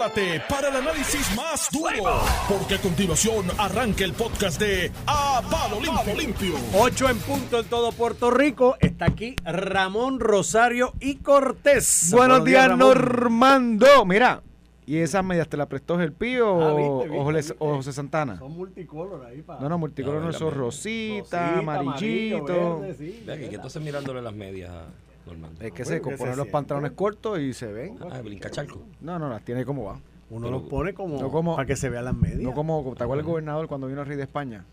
prepárate para el análisis más duro, porque a continuación arranca el podcast de A Palo Limpio. Limpio. 8 en punto en todo Puerto Rico. Está aquí Ramón Rosario y Cortés. Buenos días. Normando. Mira, ¿y esas medias te las prestó el Pío Ah, o, viste, o viste, José, viste. o José Santana? Son multicolor ahí para. No, no, multicolor No, son media. rosita, amarillito. Ve aquí, que entonces mirándole las medias a Normando. Es que Bueno, se se los pantalones cortos y se ven. Ah, brinca charco. No, no, las tiene como va. Uno Pero- los pone como, no como- para que se vean las medias. No como, ¿te acuerdas el gobernador cuando vino el rey de España?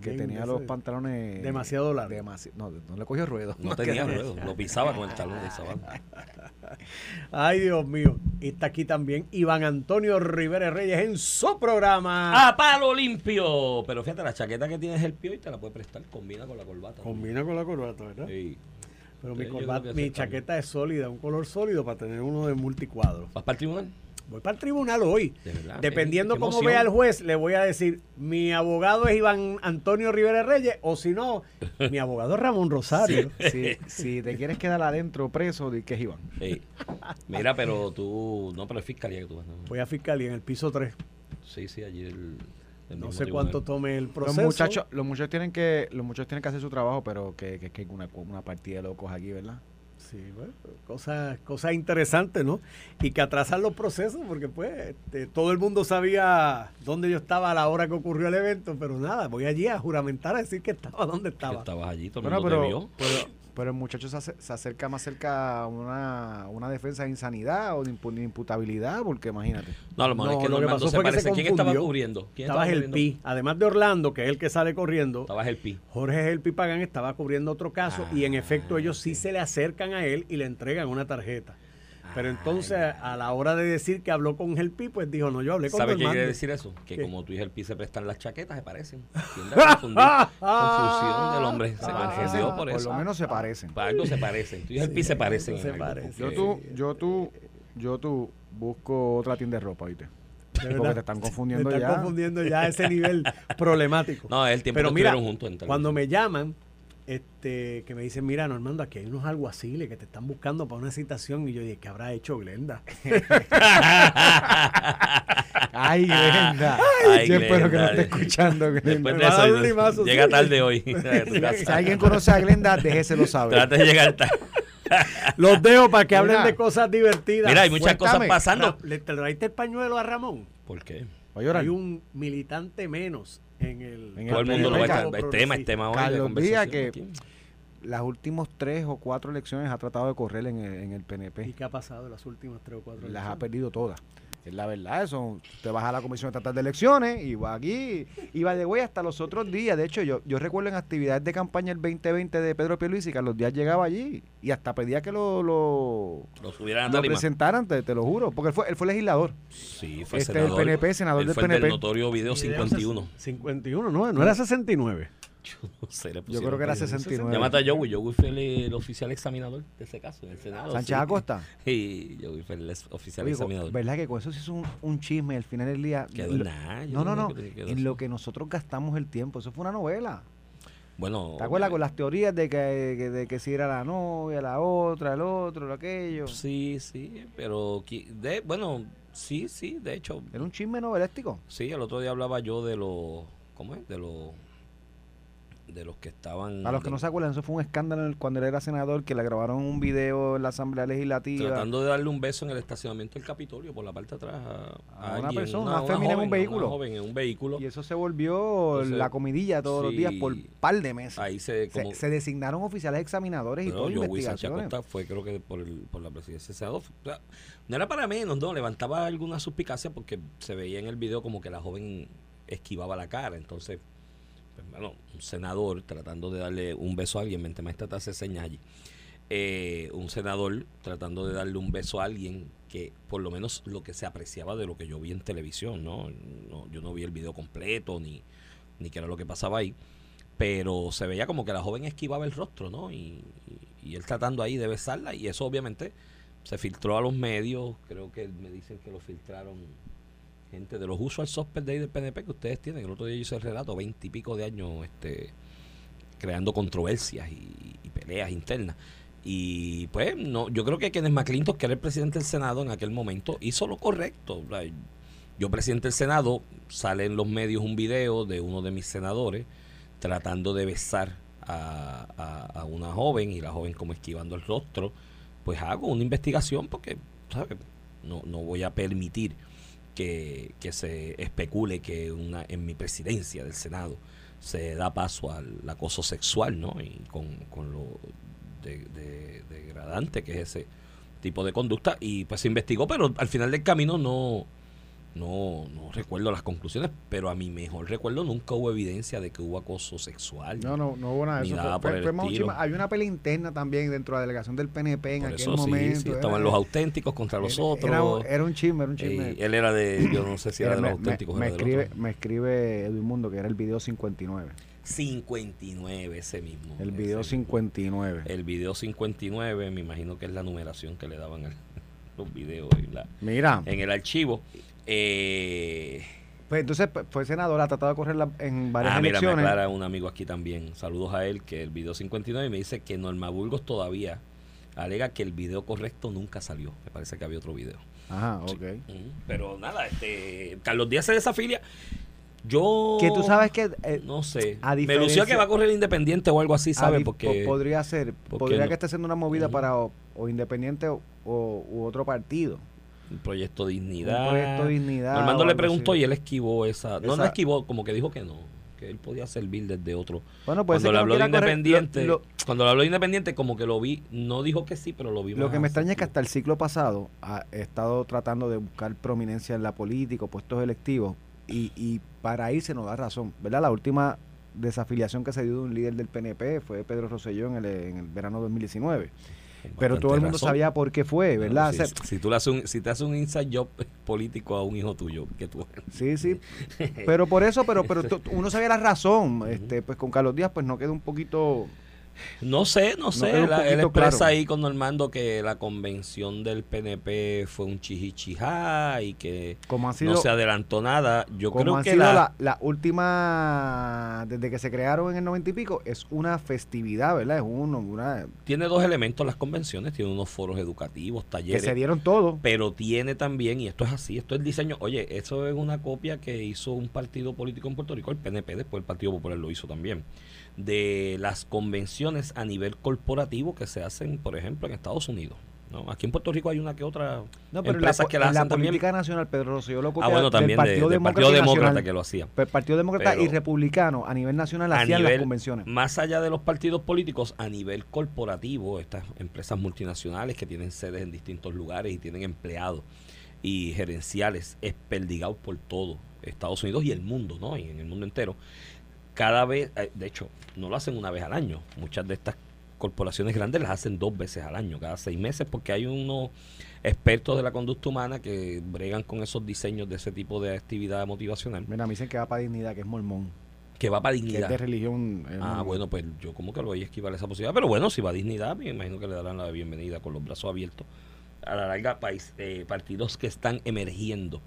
Que tenía los pantalones... demasiado largos. demasi- no, no le cogió ruedo. No tenía ruedo, lo pisaba con el talón de sabana. Ay, Dios mío. Y está aquí también Iván Antonio Rivera Reyes en su programa. ¡A palo limpio! Pero fíjate, la chaqueta que tienes el pío y te la puede prestar, combina con la corbata. Combina con la corbata, ¿verdad? Sí. Pero mi, corbata- mi chaqueta es sólida, un color sólido para tener uno de multicuadro. ¿Vas para el tribunal? Voy para el tribunal hoy. De verdad, Dependiendo cómo vea el juez, le voy a decir, mi abogado es Iván Antonio Rivera Reyes, o si no, mi abogado es Ramón Rosario. Si, si te quieres quedar adentro preso, di que es Iván. Sí. Mira, pero tú. No, pero es fiscalía que tú vas. ¿no? Voy a fiscalía en el piso 3. Sí, sí, allí el. No sé tribunal. cuánto tome el Los proceso. muchachos, los muchachos tienen que, los muchachos tienen que hacer su trabajo, pero que, que, que hay una, una partida de locos aquí, ¿verdad? Sí, bueno, cosas, cosas interesantes, ¿no? Y que atrasan los procesos, porque pues este, todo el mundo sabía dónde yo estaba a la hora que ocurrió el evento, pero nada, voy allí a juramentar a decir que estaba donde Que estaba. estabas allí, todo el mundo te pero, vio. pero, pero el muchacho se, se acerca más cerca a una, una defensa de insanidad o de impu- de imputabilidad, porque imagínate. No, a lo mejor No, es que lo que Normando pasó se fue que se parece. ¿Quién estaba cubriendo? ¿Quién Estabas estaba el? Pi, además de Orlando, que es el que sale corriendo, Estabas el Pi. Jorge El Pi Pagán estaba cubriendo otro caso y en Ah, efecto ellos sí se le acercan a él y le entregan una tarjeta. Pero entonces a la hora de decir que habló con el Pi, pues dijo, no, yo hablé con ¿Sabe qué Normando". quiere decir eso? Que ¿Qué? como tú y el Pi se prestan las chaquetas, se parecen. Tiende a confundir. Confusión del hombre. Se Ah, confundió por por eso. lo menos se parecen. Para algo se parecen. Tú y el Pi se parecen. se parecen. Yo tú, yo tú, yo tú busco otra tienda de ropa, ¿viste? Porque te están confundiendo Me están ya. confundiendo ya a ese nivel problemático. No, es el tiempo Pero que mira, estuvieron juntos cuando me llaman, este, que me dicen, mira, Normando, aquí hay unos alguaciles que te están buscando para una citación. Y yo dije, ¿qué habrá hecho Glenda? Ay, Glenda. Ay, yo espero que no esté escuchando, Glenda. De eso, limazo, llega sí. tarde hoy. Si alguien conoce a Glenda, déjeselo saber. Trata de llegar tarde. Los dejo para que hablen Mira. de cosas divertidas. Mira, hay muchas Cuéntame. cosas pasando. Ra- ¿Le traiste el pañuelo a Ramón? ¿Por qué? Hay un militante menos en el... En Todo el el mundo lo va a estar. Es tema, es tema hoy. de Carlos Díaz, que- aquí. Las últimas tres o cuatro elecciones ha tratado de correr en el, en el ¿Y PNP. qué ha pasado en las últimas tres o cuatro Las ha perdido todas. Es la verdad, eso. Te vas a la Comisión Estatal de Elecciones y va aquí. Y va de güey hasta los otros días. De hecho, yo, yo recuerdo en actividades de campaña el 2020 de Pedro Pierluisi, que a los días llegaba allí y hasta pedía que lo, lo, Lo subieran lo presentaran, te, te lo juro. Porque él fue, él fue legislador. Sí, fue Este, senador. el PNP, senador Él del fue el PNP. notorio video 51. 51, no, no era 69. No sé, le Yo creo que era ahí. 69. Llámate a Joey. Joey fue el, el oficial examinador de ese caso, en el Senado. Sánchez sí. Acosta. Y Joey fue el oficial examinador. ¿Verdad que con eso sí es un, un chisme al final del día? Quedó Lo- nada, No, no, no En lo que nosotros gastamos el tiempo. Eso fue una novela. Bueno. ¿Te acuerdas con las teorías de que, de que si era la novia, la otra, el otro, lo aquello? Sí, sí, pero. De, bueno, sí, sí, de hecho. Era un chisme novelístico. Sí, el otro día hablaba yo de los. ¿Cómo es? De los. De los que estaban. A los que no se acuerdan, eso fue un escándalo cuando él era senador, que le grabaron un video en la Asamblea Legislativa. Tratando de darle un beso en el estacionamiento del Capitolio por la parte de atrás a, A una alguien, persona, una fémina en un joven, vehículo. Una joven en un vehículo. Y eso se volvió Entonces, la comidilla todos los días por par de meses. Ahí se. Se, Como, se designaron oficiales examinadores y todo yo, investigaciones. Acosta fue creo que por, el, por la presidencia del Senado. O sea, no era para menos, no, levantaba alguna suspicacia porque se veía en el video como que la joven esquivaba la cara. Entonces, bueno, un senador tratando de darle un beso a alguien, mente maestra te hace señas allí. Eh, un senador tratando de darle un beso a alguien que por lo menos lo que se apreciaba de lo que yo vi en televisión, ¿no? yo no vi el video completo ni, ni qué era lo que pasaba ahí pero se veía como que la joven esquivaba el rostro, ¿no? Y, y- y él tratando ahí de besarla, y eso obviamente se filtró a los medios, creo que me dicen que lo filtraron gente de los usual suspects de ahí del PNP que ustedes tienen, el otro día yo hice el relato, veintipico de años este, creando controversias y, y peleas internas. Y pues no, yo creo que Kenneth McClintock, que era el presidente del Senado en aquel momento, hizo lo correcto. Yo, presidente del Senado, sale en los medios un video de uno de mis senadores tratando de besar a, a, una joven y la joven como esquivando el rostro. Pues hago una investigación porque, ¿sabes? No, no voy a permitir que, que se especule que una, en mi presidencia del Senado se da paso al acoso sexual, ¿no? Y con, con lo de, degradante que es ese tipo de conducta y pues se investigó, pero al final del camino no, no, no recuerdo las conclusiones, pero a mi mejor recuerdo nunca hubo evidencia de que hubo acoso sexual. No, no, no hubo nada de eso. hay una pelea interna también dentro de la delegación del PNP en aquel momento. estaban los auténticos contra los otros. Era, un chisme, era un chisme. él era de, yo no sé si era, de los auténticos. Me, escribe, me escribe Edwin Mundo que era el video 59. 59 ese mismo. El video 59. El video 59, me imagino que es la numeración que le daban a los videos en, la, Mira. en el archivo. Eh, pues entonces pues, fue senador, ha tratado de correr en varias ah, elecciones. Mira, me aclara un amigo aquí también. Saludos a él, que el video 59 me dice que Norma Burgos todavía alega que el video correcto nunca salió. Me parece que había otro video. Ajá, ok. Pero nada, este, Carlos Díaz se desafilia. Yo. Que tú sabes que. Eh, no sé. me lució que va a correr independiente o algo así, ¿sabes? Porque. Podría ser. Podría que esté haciendo una movida para o, independiente o, u otro partido. Proyecto Dignidad. Un proyecto Dignidad. Armando le preguntó y él esquivó esa, No, no esquivó, como que dijo que no. Que él podía servir desde otro. Bueno, pues. Cuando le habló de independiente. cuando le habló de independiente, como que lo vi. No dijo que sí, pero lo vi Lo que me extraña es que hasta el ciclo pasado ha estado tratando de buscar prominencia en la política, puestos electivos y, y para ahí se nos da razón, ¿verdad? La última desafiliación que se dio de un líder del PNP fue Pedro Rosselló en el, en el verano 2019. Pero todo el mundo sabía por qué fue, ¿verdad? si, tú le haces un, si te haces un inside job político a un hijo tuyo, que tú Sí, sí. pero por eso, pero pero uno sabía la razón. Este, pues con Carlos Díaz pues no queda un poquito no sé, no sé. él expresa ahí con Normando que la convención del PNP fue un chihichijá y que no se adelantó nada. Yo creo que la, la, última, desde que se crearon en el noventa y pico, es una festividad, ¿verdad? Es uno, una... Tiene dos elementos las convenciones. Tiene unos foros educativos, talleres. Que se dieron todo. Pero tiene también, y esto es así, esto es el diseño. Oye, eso es una copia que hizo un partido político en Puerto Rico, el PNP, después el Partido Popular lo hizo también de las convenciones a nivel corporativo que se hacen, por ejemplo, en Estados Unidos. ¿no? Aquí en Puerto Rico hay una que otra no, pero empresa que la, hacen la política nacional, Pedro Rosselló lo ah, bueno, también Partido, Demócrata, que lo hacía. El Partido Demócrata y Republicano a nivel nacional hacían las convenciones. Más allá de los partidos políticos, a nivel corporativo, estas empresas multinacionales que tienen sedes en distintos lugares y tienen empleados y gerenciales esperdigados por todo Estados Unidos y el mundo, ¿no? Y en el mundo entero cada vez, eh, de hecho, no lo hacen una vez al año. Muchas de estas corporaciones grandes las hacen dos veces al año, cada seis meses, porque hay unos expertos de la conducta humana que bregan con esos diseños de ese tipo de actividad motivacional. Mira, me dicen que va para dignidad, que es mormón. Que va para dignidad. Que es de religión. ah, bueno, pues yo como que lo voy a esquivar esa posibilidad. Pero bueno, si va a dignidad, me imagino que le darán la bienvenida con los brazos abiertos a la larga país, eh, partidos que están emergiendo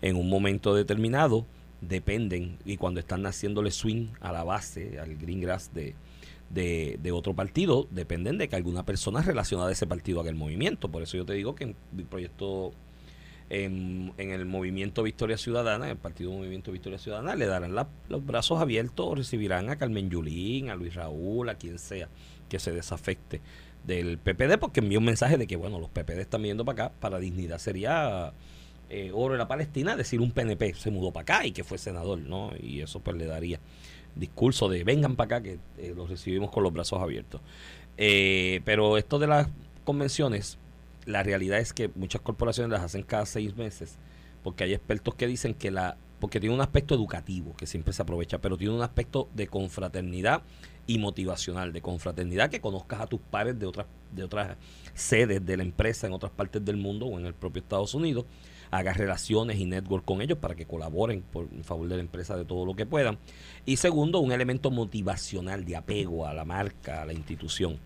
en un momento determinado dependen y cuando están haciéndole swing a la base, al green grass de, de, otro partido, dependen de que alguna persona relacionada a ese partido haga el movimiento. Por eso yo te digo que en el proyecto, en, el movimiento Victoria Ciudadana, el partido Movimiento Victoria Ciudadana, le darán los brazos abiertos, recibirán a Carmen Yulín, a Luis Raúl, a quien sea que se desafecte del PPD, porque envió un mensaje de que, bueno, los PPD están viendo para acá, para dignidad sería eh, oro en la Palestina, decir un PNP se mudó para acá y que fue senador, ¿no? Y eso pues le daría discurso de vengan para acá que eh, los recibimos con los brazos abiertos. Eh, pero esto de las convenciones, la realidad es que muchas corporaciones las hacen cada seis meses, porque hay expertos que dicen que la, porque tiene un aspecto educativo que siempre se aprovecha, pero tiene un aspecto de confraternidad y motivacional, de confraternidad que conozcas a tus pares de otras, de otras sedes de la empresa en otras partes del mundo o en el propio Estados Unidos haga relaciones y network con ellos para que colaboren por en favor de la empresa de todo lo que puedan. Y segundo, un elemento motivacional de apego a la marca, a la institución.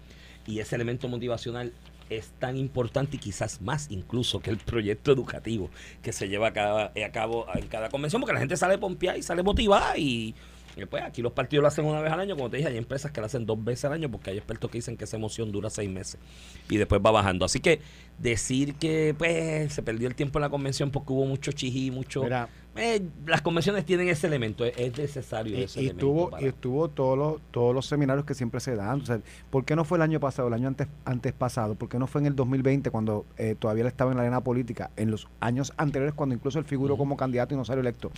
Y ese elemento motivacional es tan importante y quizás más incluso que el proyecto educativo que se lleva a, cabo, a cabo en cada convención, porque la gente sale pompeada y sale motivada y Eh, Pues aquí los partidos lo hacen una vez al año, como te dije, hay empresas que lo hacen dos veces al año porque hay expertos que dicen que esa emoción dura seis meses y después va bajando. Así que decir que pues se perdió el tiempo en la convención porque hubo mucho chijí, mucho... Mira, Eh, las convenciones tienen ese elemento, es, es necesario y, ese y elemento. estuvo, para- y estuvo todos los, todos los seminarios que siempre se dan. O sea, ¿Por qué no fue el año pasado, el año antes, antes pasado? ¿Por qué no fue en el 2020 cuando eh, todavía él estaba en la arena política? En los años anteriores cuando incluso él figuró como candidato y no salió electo.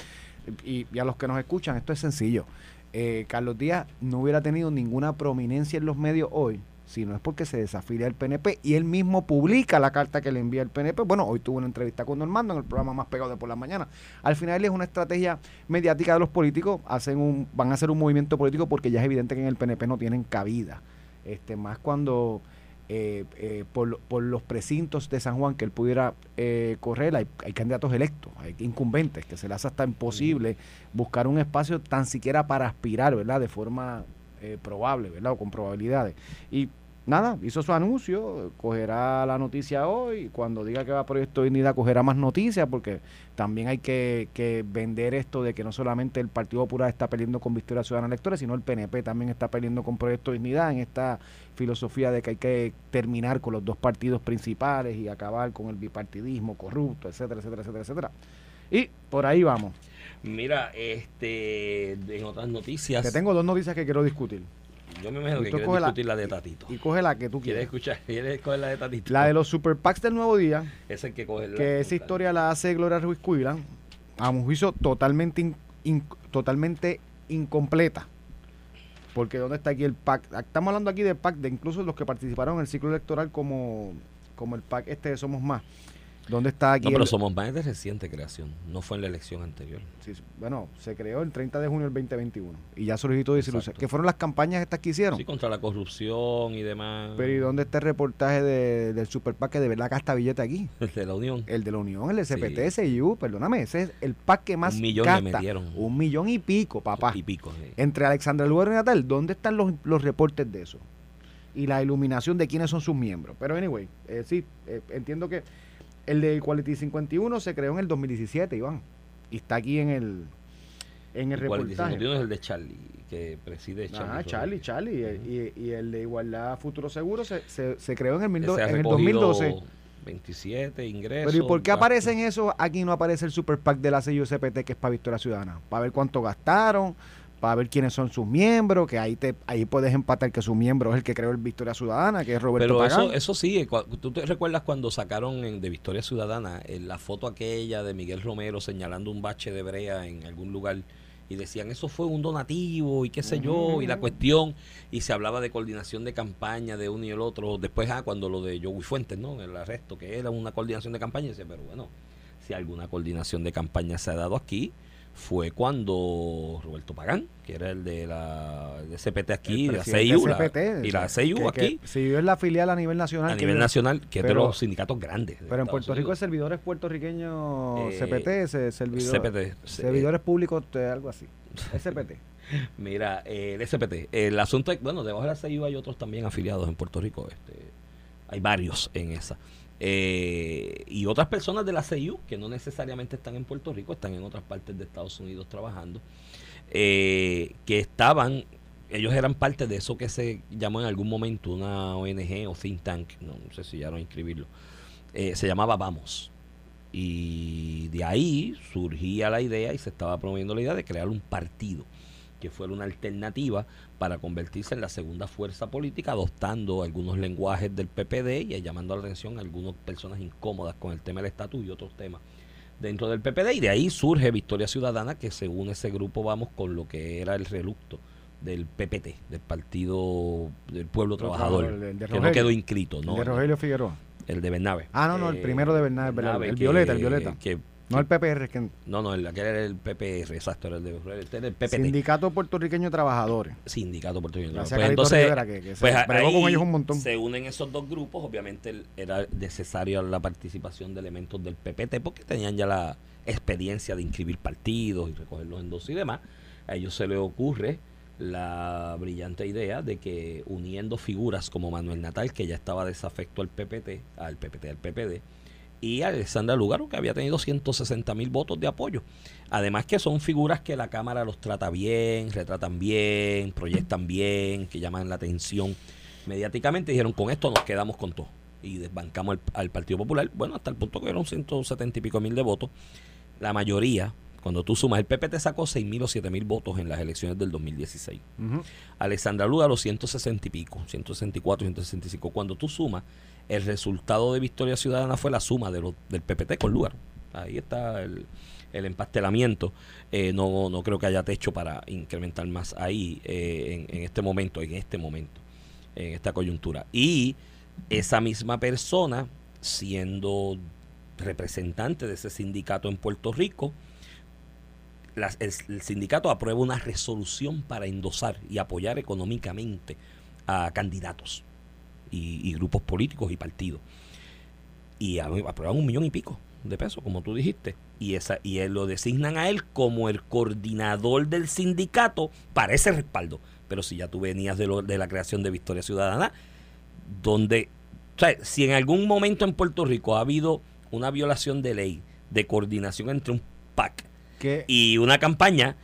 Y, a los que nos escuchan, esto es sencillo. Eh, Carlos Díaz no hubiera tenido ninguna prominencia en los medios hoy si no es porque se desafilia el PNP y él mismo publica la carta que le envía el PNP. Bueno, hoy tuvo una entrevista con Normando en el programa más pegado de por la mañana. Al final es una estrategia mediática de los políticos, hacen un, van a hacer un movimiento político porque ya es evidente que en el PNP no tienen cabida. Este, más cuando eh, eh, por, lo- por los precintos de San Juan que él pudiera eh, correr, hay, hay candidatos electos, hay incumbentes, que se les hace hasta imposible buscar un espacio tan siquiera para aspirar, ¿verdad? De forma probable, ¿verdad? O con probabilidades. Y nada, hizo su anuncio, cogerá la noticia hoy, cuando diga que va a Proyecto Dignidad cogerá más noticias, porque también hay que, que vender esto de que no solamente el Partido Popular está peleando con Victoria Ciudadana Electores, sino el PNP también está peleando con Proyecto Dignidad en esta filosofía de que hay que terminar con los dos partidos principales y acabar con el bipartidismo corrupto, etcétera, etcétera, etcétera, etcétera. Y por ahí vamos. Mira, este, en otras noticias, Te tengo dos noticias que quiero discutir. Yo me imagino que quieres la- discutir la de Tatito. Y coge la que tú ¿Quieres quieras. escuchar? ¿Quieres coger la de Tatito? La de los super PACs del nuevo día, Es el que coge la que esa historia la hace Gloria Ruiz Cuila, a un juicio totalmente, in- in- totalmente incompleta. Porque ¿dónde está aquí el PAC? Estamos hablando aquí del PAC, de incluso los que participaron en el ciclo electoral como, como el PAC este de Somos Más. ¿Dónde está aquí? No, pero el- somos más de reciente creación. No fue en la elección anterior. Sí, bueno, se creó el 30 de junio del 2021 y ya solicitó disilusión. Exacto. ¿Qué fueron las campañas estas que hicieron? Sí, contra la corrupción y demás. Pero ¿y dónde está el reportaje de- del Super PAC que de verdad gasta billete aquí? de la Unión. El de la Unión, el de Sí. CPT, SIU, perdóname, ese es el PAC que más Un millón le gasta. metieron. Un millón y pico, papá. Y pico. sí. Entre Alexandra Lugar y Natal, ¿dónde están los, los reportes de eso? Y la iluminación de quiénes son sus miembros. Pero anyway, eh, sí, eh, entiendo que el de Equality 51 se creó en el 2017, Iván. Y está aquí en el, en el 45 reportaje. es el de Charlie, que preside Charlie. Ah, Charlie. Charlie. Y, y el de Igualdad Futuro Seguro se, se, se creó en el, mil en el recogido 2012. 27 ingresos. Pero ¿y por qué aparecen eso? Aquí no aparece el Super PAC de la CUCPT que es para Victoria Ciudadana. Para ver cuánto gastaron, para ver quiénes son sus miembros, que ahí te ahí puedes empatar que su miembro es el que creó el Victoria Ciudadana, que es Roberto Pero Pagán. eso, eso sí, ¿tú te recuerdas cuando sacaron en- de Victoria Ciudadana en la foto aquella de Miguel Romero señalando un bache de brea en algún lugar y decían eso fue un donativo y qué sé yo, y la cuestión, y se hablaba de coordinación de campaña de uno y el otro, después ah, cuando lo de Joey Fuentes, ¿no? El arresto, que era una coordinación de campaña, y dice, pero bueno, si alguna coordinación de campaña se ha dado aquí, fue cuando Roberto Pagán, que era el de la de CPT aquí, de la CIU, la- CPT, y la CIU que- aquí, que CIU es la filial a nivel nacional. a nivel nacional, que es de los sindicatos grandes. de Pero en Puerto Rico es servidores puertorriqueños Eh, CPT, servidor, CPT. servidores públicos, eh, algo así. SPT. Mira, eh, el SPT. El asunto es, bueno, debajo de la CIU hay otros también afiliados en Puerto Rico. Este, hay varios en esa. Eh, y otras personas de la CIU que no necesariamente están en Puerto Rico, están en otras partes de Estados Unidos trabajando, eh, que estaban, ellos eran parte de eso que se llamó en algún momento una ONG o think tank, no, sé si ya no inscribirlo, eh, se llamaba Vamos. Y de ahí surgía la idea y se estaba promoviendo la idea de crear un partido que fuera una alternativa para convertirse en la segunda fuerza política, adoptando algunos lenguajes del PPD y llamando la atención a algunas personas incómodas con el tema del estatus y otros temas dentro del PPD. Y de ahí surge Victoria Ciudadana, que según ese grupo vamos con lo que era el relucto del PPT, del Partido del Pueblo Trabajador, el de- el de que no quedó inscrito, ¿no? El de Rogelio Figueroa. El de Bernabe. Ah, no, no, el Eh, primero de Bernabe. Bernabe, El que- violeta, el violeta. que- No el PPR, que no, no, el, aquel era el PPR, exacto, era el de este era el PPT. Sindicato Puertorriqueño de Trabajadores. sindicato puertorriqueño. Pues a Carlito entonces, Rivera, que- que se pues bregó ahí con ellos un montón. se unen esos dos grupos. Obviamente el- era necesaria la participación de elementos del PPT porque tenían ya la experiencia de inscribir partidos y recoger los endosos y demás. A ellos se les ocurre la brillante idea de que uniendo figuras como Manuel Natal, que ya estaba desafecto al PPT, al PPT, al PPD, y Alexandra Lugaro, que había tenido 160 mil votos de apoyo. Además que son figuras que la Cámara los trata bien, retratan bien, proyectan bien, que llaman la atención mediáticamente. Dijeron, con esto nos quedamos con todo. Y desbancamos al, al Partido Popular. Bueno, hasta el punto que eran 170 y pico mil de votos. La mayoría, cuando tú sumas, el PP te sacó 6 mil o 7 mil votos en las elecciones del 2016. Ujú. Alexandra Lugaro 160 y pico, 164, 165. Cuando tú sumas, el resultado de Victoria Ciudadana fue la suma de los, del PPT con Lugaro. Ahí está el, el empastelamiento. Eh, no, no creo que haya techo para incrementar más ahí eh, en, en este momento, en este momento, en esta coyuntura. Y esa misma persona, siendo representante de ese sindicato en Puerto Rico, el, sindicato aprueba una resolución para endosar y apoyar económicamente a candidatos y, grupos políticos y partidos. Y aprueban un millón y pico de pesos, como tú dijiste. Y, esa, y lo designan a él como el coordinador del sindicato para ese respaldo. Pero si ya tú venías de, lo- de la creación de Victoria Ciudadana, donde, o sea, si en algún momento en Puerto Rico ha habido una violación de ley de coordinación entre un PAC Y una campaña,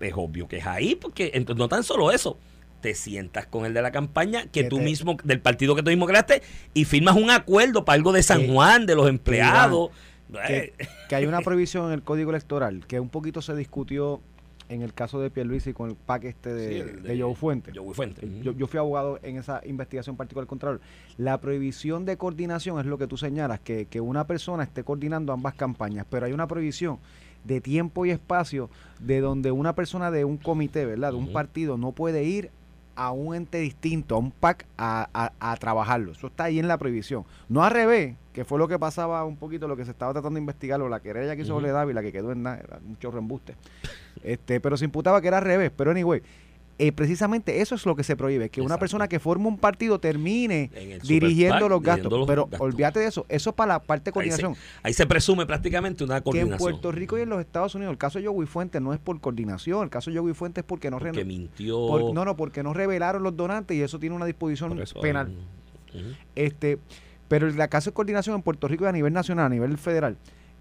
es obvio que es ahí, porque entonces no tan solo eso, te sientas con el de la campaña que tú te- mismo, del partido que tú mismo creaste, y firmas un acuerdo para algo de San Juan, de los empleados. que, Eh, que hay una prohibición en el código electoral que un poquito se discutió en el caso de Pierluisi con el PAC este de, sí, el de Joe Fuente. Joe Fuente. Yo, yo fui abogado en esa investigación particular contra La prohibición de coordinación es lo que tú señalas, que, que una persona esté coordinando ambas campañas, pero hay una prohibición de tiempo y espacio de donde una persona de un comité, ¿verdad? De un partido no puede ir a un ente distinto, a un PAC, a, a- a trabajarlo. Eso está ahí en la prohibición. No al revés, que fue lo que pasaba un poquito, lo que se estaba tratando de investigar, o la querella que hizo Ujú. Ole Dávila, que quedó en nada, era mucho reembuste. Este, pero se imputaba que era al revés. Pero anyway, eh, precisamente eso es lo que se prohíbe, que una persona que forma un partido termine dirigiendo los gastos. dirigiendo los pero gastos. olvídate de eso, eso es para la parte de Ahí se, coordinación. ahí se presume prácticamente una Que en coordinación. Puerto Rico y en los Estados Unidos, el caso de Joey Fuentes no es por coordinación, el caso de Joey Fuentes es porque no, porque reno- mintió. por- no, no, porque no revelaron los donantes y eso tiene una disposición eso, penal. Este, pero el caso de coordinación en Puerto Rico y a nivel nacional, a nivel federal,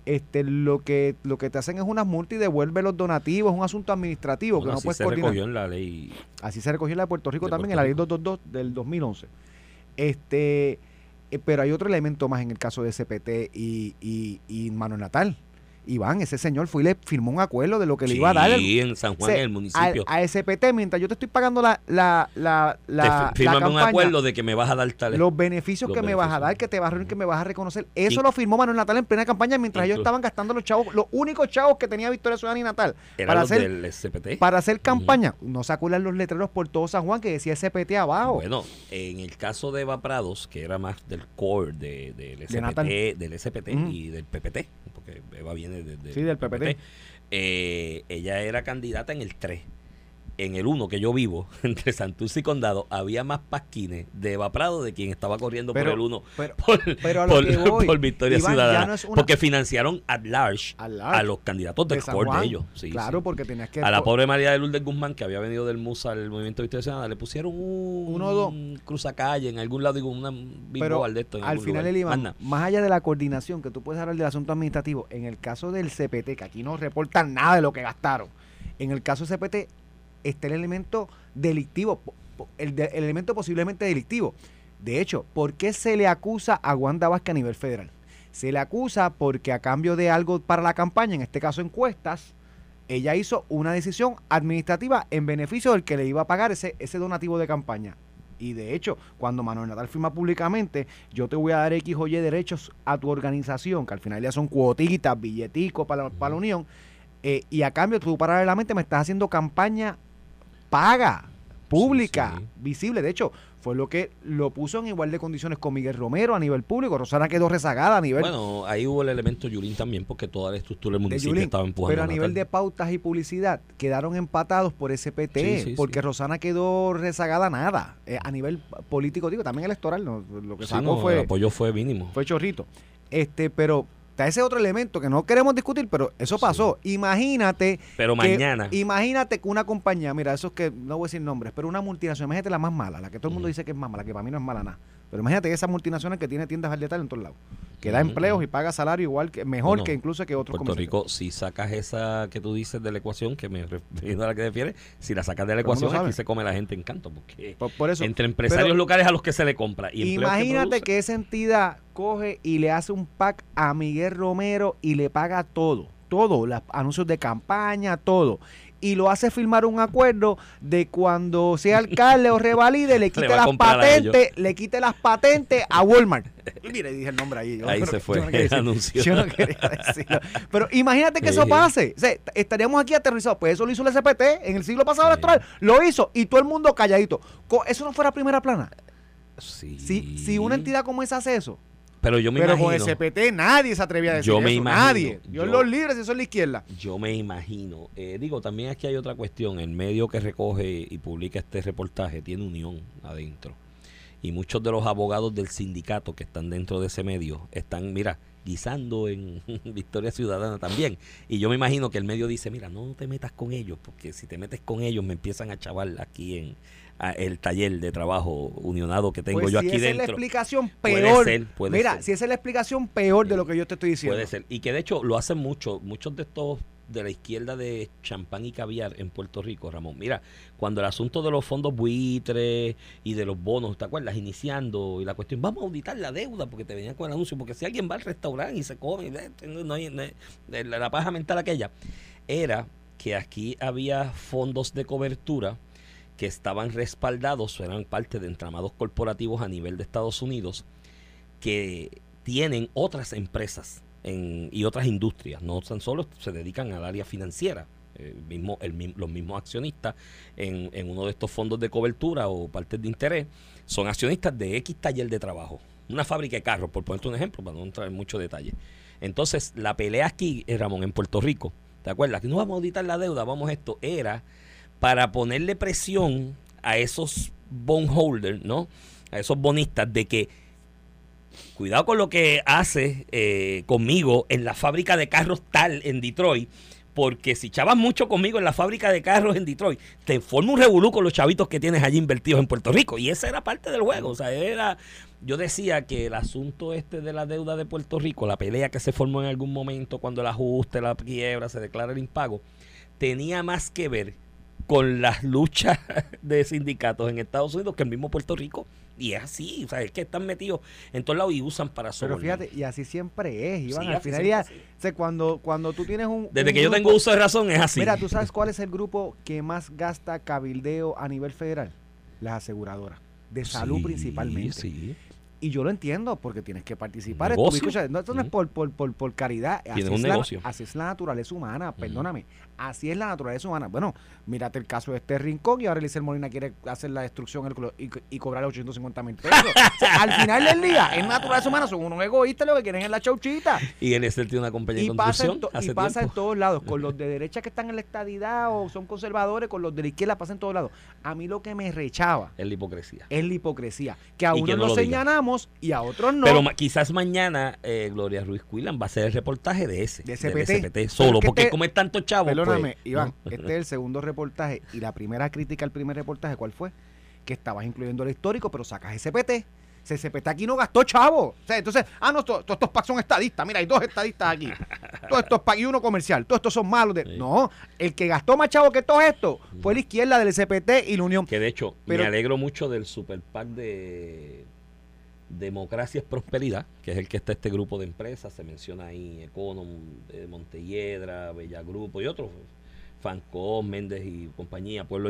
este, lo que lo que te hacen es unas multas y devuelve los donativos, es un asunto administrativo Bueno, que no así puedes se coordinar. recogió en la ley. Así se recogió en la de Puerto Rico De también, Puerto en la ley Rico. 222 del 2011. Este, eh, pero hay otro elemento más en el caso de SPT y, y, y Manuel Natal. Iván, ese señor fue y le firmó un acuerdo de lo que le iba a dar. Sí, en San Juan, en el municipio. A, a SPT, mientras yo te estoy pagando la, la, la, Te la, fi- la fírmame un acuerdo de que me vas a dar tal. los beneficios Los que me vas a dar, que te vas a que me vas a reconocer. Eso Y- lo firmó Manuel Natal en plena campaña mientras ellos estaban gastando los chavos, los únicos chavos que tenía Victoria Ciudadana y Natal Eran para los hacer, del SPT. para hacer campaña. No se acuerdan los letreros por todo San Juan que decía SPT abajo. Bueno, en el caso de Eva Prados, que era más del core de, del SPT, del SPT y del PPT, porque Eva viene de- de- Sí, del PPT. eh, ella era candidata en el 3. En el 1 que yo vivo, entre Santurce y Condado, había más pasquines de Eva Prado de quien estaba corriendo Pero- por el 1 pero- por, pero por- voy, por Victoria Iván, Ciudadana. no una- Porque financiaron at large, At large. a los candidatos del de core Juan. de ellos. Sí, claro, sí. porque tenías que A la pobre María de Lourdes Guzmán, que había venido del MUSA al movimiento de Victoria Ciudadana, le pusieron un, Uno dos. cruzacalle en algún lado, digo, una pero de esto. en al final el Iván, más allá de la coordinación que tú puedes hablar del asunto administrativo, en el caso del CPT, que aquí no reportan nada de lo que gastaron, en el caso del CPT está el elemento delictivo, el, elemento posiblemente delictivo. De hecho, ¿por qué se le acusa a Wanda Vázquez a nivel federal? Se le acusa porque a cambio de algo para la campaña, en este caso encuestas, ella hizo una decisión administrativa en beneficio del que le iba a pagar ese, ese donativo de campaña. Y de hecho, cuando Manuel Natal firma públicamente, yo te voy a dar X o Y derechos a tu organización, que al final ya son cuotitas, billeticos para, para la unión, eh, y a cambio tú paralelamente me estás haciendo campaña paga, pública, sí. visible. De hecho, fue lo que lo puso en igual de condiciones con Miguel Romero a nivel público. Rosana quedó rezagada a nivel Bueno, ahí hubo el elemento Yulín también, porque toda la estructura del de municipio Yulín. estaba empujando. Pero a nivel de pautas y publicidad quedaron empatados por Sí, sí, porque sí. Rosana quedó rezagada nada. Eh, a nivel político, digo, también electoral, no, lo que sacó no, el fue, apoyo fue mínimo. fue chorrito. Este, pero está ese otro elemento que no queremos discutir, pero eso Sí. pasó. Imagínate Pero que- mañana. Imagínate que una compañía, mira, esos que no voy a decir nombres, pero una multinacional, imagínate la más mala, la que todo el mundo dice que es más mala, que para mí no es mala nada. Pero imagínate esas multinacionales que tiene tiendas al detalle en todos lados, que da empleos y paga salario igual que mejor que incluso que otros Puerto. Rico, si sacas esa que tú dices de la ecuación, que me refiero a la que refieres, si la sacas de la ecuación, aquí se come la gente en canto, porque Por, por eso, entre empresarios pero- locales a los que se le compra y Imagínate produce, que esa entidad coge y le hace un pack a Miguel Romero y le paga todo, todo, los anuncios de campaña, todo. Y lo hace firmar un acuerdo de cuando sea alcalde o revalide, le quite las patentes, le quite las patentes a Walmart. Mire, dije el nombre ahí. yo Ahí no- se fue yo no el anuncio. Yo no quería decirlo. Pero imagínate que eso pase. O sea, estaríamos aquí aterrizados. Pues eso lo hizo el SPT en el siglo pasado Sí. electoral. Lo hizo y todo el mundo calladito. Eso no fuera primera plana. Sí. Si, si una entidad como esa hace eso, Pero yo me pero imagino, con el CPT nadie se atrevía a decir Yo me eso, imagino, nadie. Dios yo- los libres, eso es la izquierda. yo me imagino, eh, digo, también aquí hay otra cuestión, el medio que recoge y publica este reportaje tiene unión adentro. Y muchos de los abogados del sindicato que están dentro de ese medio están, mira, guisando en Victoria Ciudadana también. Y yo me imagino que el medio dice, mira, no te metas con ellos, porque si te metes con ellos me empiezan a chaval aquí en el taller de trabajo unionado que tengo Pues yo si aquí esa es la dentro. explicación Puede peor. ser, puede Mira, ser. si esa es la explicación peor de lo que yo te estoy diciendo. Puede ser. Y que de hecho lo hacen mucho, muchos de estos de la izquierda de champán y caviar en Puerto Rico, Ramón. Mira, cuando el asunto de los fondos buitres y de los bonos, ¿te acuerdas? Iniciando y la cuestión, vamos a auditar la deuda porque te venían con el anuncio, porque si alguien va al restaurante y se come, no hay, no hay- de la, la paja mental aquella, era que aquí había fondos de cobertura que estaban respaldados, eran parte de entramados corporativos a nivel de Estados Unidos, que tienen otras empresas y otras industrias, no tan solo se dedican al área financiera. El mismo, los mismos accionistas en, en uno de estos fondos de cobertura o partes de interés son accionistas de X taller de trabajo, una fábrica de carros, por ponerte un ejemplo, para no entrar en mucho detalle. Entonces, la pelea aquí, eh, Ramón, en Puerto Rico, ¿te acuerdas? Que no vamos a auditar la deuda, vamos a esto, era para ponerle presión a esos bondholders, ¿no? A esos bonistas de que cuidado con lo que hace eh, conmigo en la fábrica de carros tal en Detroit, porque si chavas mucho conmigo en la fábrica de carros en Detroit, te forma un revolú con los chavitos que tienes allí invertidos en Puerto Rico. Y esa era parte del juego. O sea, era. Yo decía que el asunto este de la deuda de Puerto Rico, la pelea que se formó en algún momento cuando el ajuste, la quiebra, se declara el impago, tenía más que ver con las luchas de sindicatos en Estados Unidos que el mismo Puerto Rico. Y es así, o sea, es que están metidos en todos lados y usan para Pero sobornar. fíjate, y así siempre es, Iván. Sí, Al final ya, o sea, cuando, cuando tú tienes un. Desde un que yo tengo uso de razón es así. Mira, ¿tú sabes cuál es el grupo que más gasta cabildeo a nivel federal? Las aseguradoras. De salud Sí, principalmente. Sí. Y yo lo entiendo porque tienes que participar. Escucha, no, esto no es por, por, por, por caridad. Así un es, la, negocio. así es la naturaleza humana, perdóname. Así es la naturaleza humana. Bueno, mírate el caso de este rincón y ahora Elisel Molina quiere hacer la destrucción y, y cobrar 850 mil pesos. O sea, al final del día, es naturaleza humana, son unos egoístas lo que quieren es la chauchita. Y en ese tiene una compañía Y de pasa, en hace y pasa en todos lados, con los de derecha que están en la estadidad o son conservadores, con los de la izquierda pasa en todos lados. A mí lo que me rechaba Es la hipocresía. es la hipocresía, que a unos no lo señalamos y a otros no. Pero ma- quizás mañana eh, Gloria Ruiz Cuilan va a hacer el reportaje de ese. De SPT. SPT solo. Porque este- como es tanto chavo. Perdóname, Iván, ¿no? este es el segundo reportaje y la primera crítica al primer reportaje, ¿cuál fue? Que estabas incluyendo el histórico, pero sacas SPT. SPT aquí no gastó chavo. O sea, entonces, ah, no, to- todos estos packs son estadistas. Mira, hay dos estadistas aquí. Todos estos packs y uno comercial. Todos estos son malos. De... Sí. No, el que gastó más chavo que todo esto fue la izquierda del SPT y la Unión. Que de hecho, Pero- me alegro mucho del super PAC de Democracia es Prosperidad, que es el que está este grupo de empresas. Se menciona ahí Econom, eh, Montelledra, Bella Grupo y otros. Fancom, Méndez y compañía, Pueblo.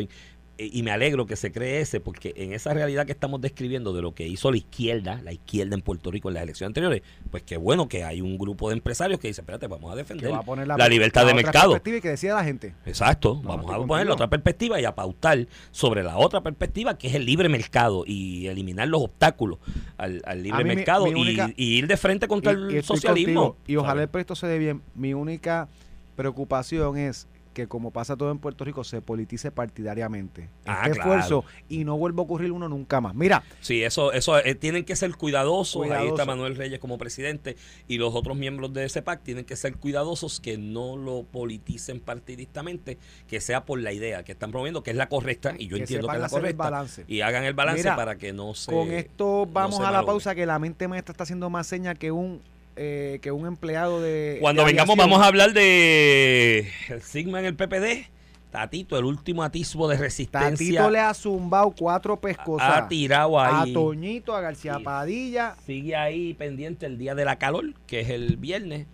Eh, y me alegro que se cree ese, porque en esa realidad que estamos describiendo de lo que hizo la izquierda, la izquierda en Puerto Rico en las elecciones anteriores, pues qué bueno que hay un grupo de empresarios que dice, espérate, vamos a defender va a la, la libertad de otra mercado. perspectiva Y que decida la gente. Exacto, No, vamos a poner contigo. la otra perspectiva y a pautar sobre la otra perspectiva que es el libre mercado y eliminar los obstáculos al, al libre mí mercado mi y- única- y, ir de frente contra Y- el y socialismo. contigo. Y ojalá ¿sabes? el proyecto se dé bien. Mi única preocupación es que como pasa todo en Puerto Rico, se politice partidariamente. Ah, este claro. esfuerzo y no vuelva a ocurrir uno nunca más. Mira, Sí, eso, eso eh, tienen que ser cuidadosos. Ahí está Manuel Reyes como presidente y los otros miembros de ese PAC tienen que ser cuidadosos que no lo politicen partidistamente, que sea por la idea que están promoviendo, que es la correcta, y yo Que entiendo que es la correcta. balance. Y hagan el balance Mira, para que no se. con esto vamos a la pausa que la mente maestra está haciendo más señas que un eh, que un empleado de Cuando de vengamos, vamos a hablar de el Sigma en el PPD. Tatito, el último atisbo de resistencia. Tatito le ha zumbado cuatro pescosas ha tirado a ahí. Toñito, a García Sí. Padilla. Sigue ahí pendiente el día de la calor, que es el viernes.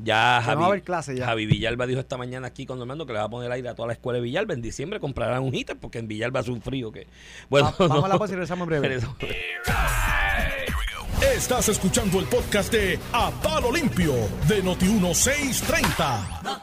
Ya no va a Javi, haber clase ya. Javi Villalba dijo esta mañana aquí con Normando que le va a poner aire a toda la escuela de Villalba. En diciembre comprarán un heater porque en Villalba hace un frío que... Bueno, Va- vamos no. a la pausa y regresamos en breve. Estás escuchando el podcast de A Palo Limpio de Noti1630.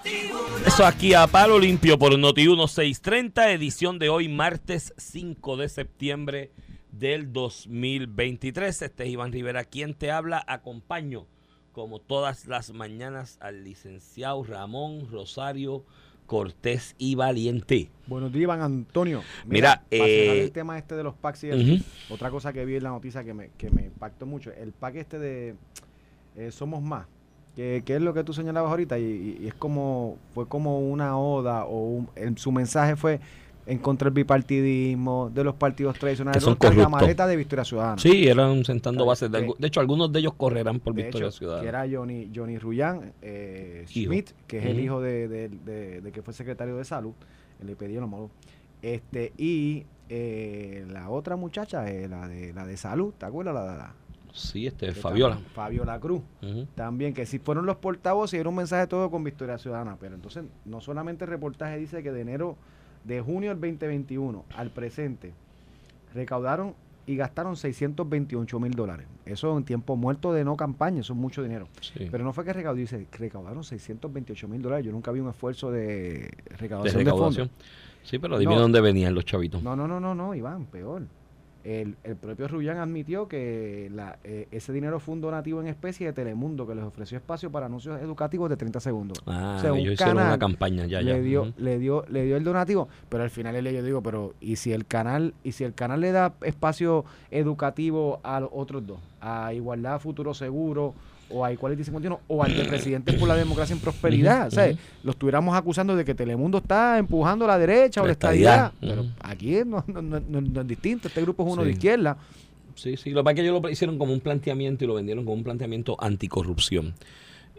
Eso aquí a Palo Limpio por Noti 1630, edición de hoy, martes 5 de septiembre del 2023. Este es Iván Rivera, quien te habla. Acompaño, como todas las mañanas, al licenciado Ramón Rosario Cortés y Valiente. Buenos días, Iván Antonio. Mira, para cerrar eh, el tema este de los packs y eso, otra cosa que vi en la noticia que me, que me impactó mucho, el pack este de eh, Somos Más, que, que es lo que tú señalabas ahorita y, y- y es como, fue como una oda o un- el- su mensaje fue en contra del bipartidismo, de los partidos tradicionales, son cargamaretas corruptos. de Victoria Ciudadana. Sí, eran sentando bases. De, de hecho, algunos de ellos correrán por de Victoria hecho, Ciudadana. que era Johnny, Johnny Rullán eh. Schmidt, que es el hijo de, de- que fue secretario de salud, le pedí lo malo. Este, y eh, la otra muchacha, eh, la de la de salud, ¿te acuerdas? La, la- Sí, este, Fabiola. tam- Fabiola Cruz. Ujú. También, que si fueron los portavoces era un mensaje todo con Victoria Ciudadana. Pero entonces, no solamente el reportaje dice que de enero, de junio del 2021 al presente, recaudaron y gastaron 628 mil dólares. Eso en tiempo muerto de no campaña, eso es mucho dinero. Sí. Pero no fue que recaudó, dice, que recaudaron 628 mil dólares. Yo nunca vi un esfuerzo de de recaudación de, recaudación. fondos. Sí, pero dime No. dónde venían los chavitos. No, no, no, no, no, Iván, peor. El, el propio Rullán admitió que la, eh, ese dinero fue un donativo en especie de Telemundo que les ofreció espacio para anuncios educativos de 30 segundos. Ah, O sea, un ellos hicieron una canal campaña ya, ya. le dio, Ujú. le dio, le dio el donativo, pero al final él yo digo, pero y si el canal, y si el canal le da espacio educativo a los otros dos, a Igualdad Futuro Seguro, o a Equality 51, o al de Presidentes por la Democracia en Prosperidad, o sea, ujú. lo estuviéramos acusando de que Telemundo está empujando a la derecha o La estadidad, pero aquí no, no- no- no- es distinto, este grupo es uno de izquierda, Sí, sí. Lo que pasa es que ellos lo hicieron como un planteamiento y lo vendieron como un planteamiento anticorrupción.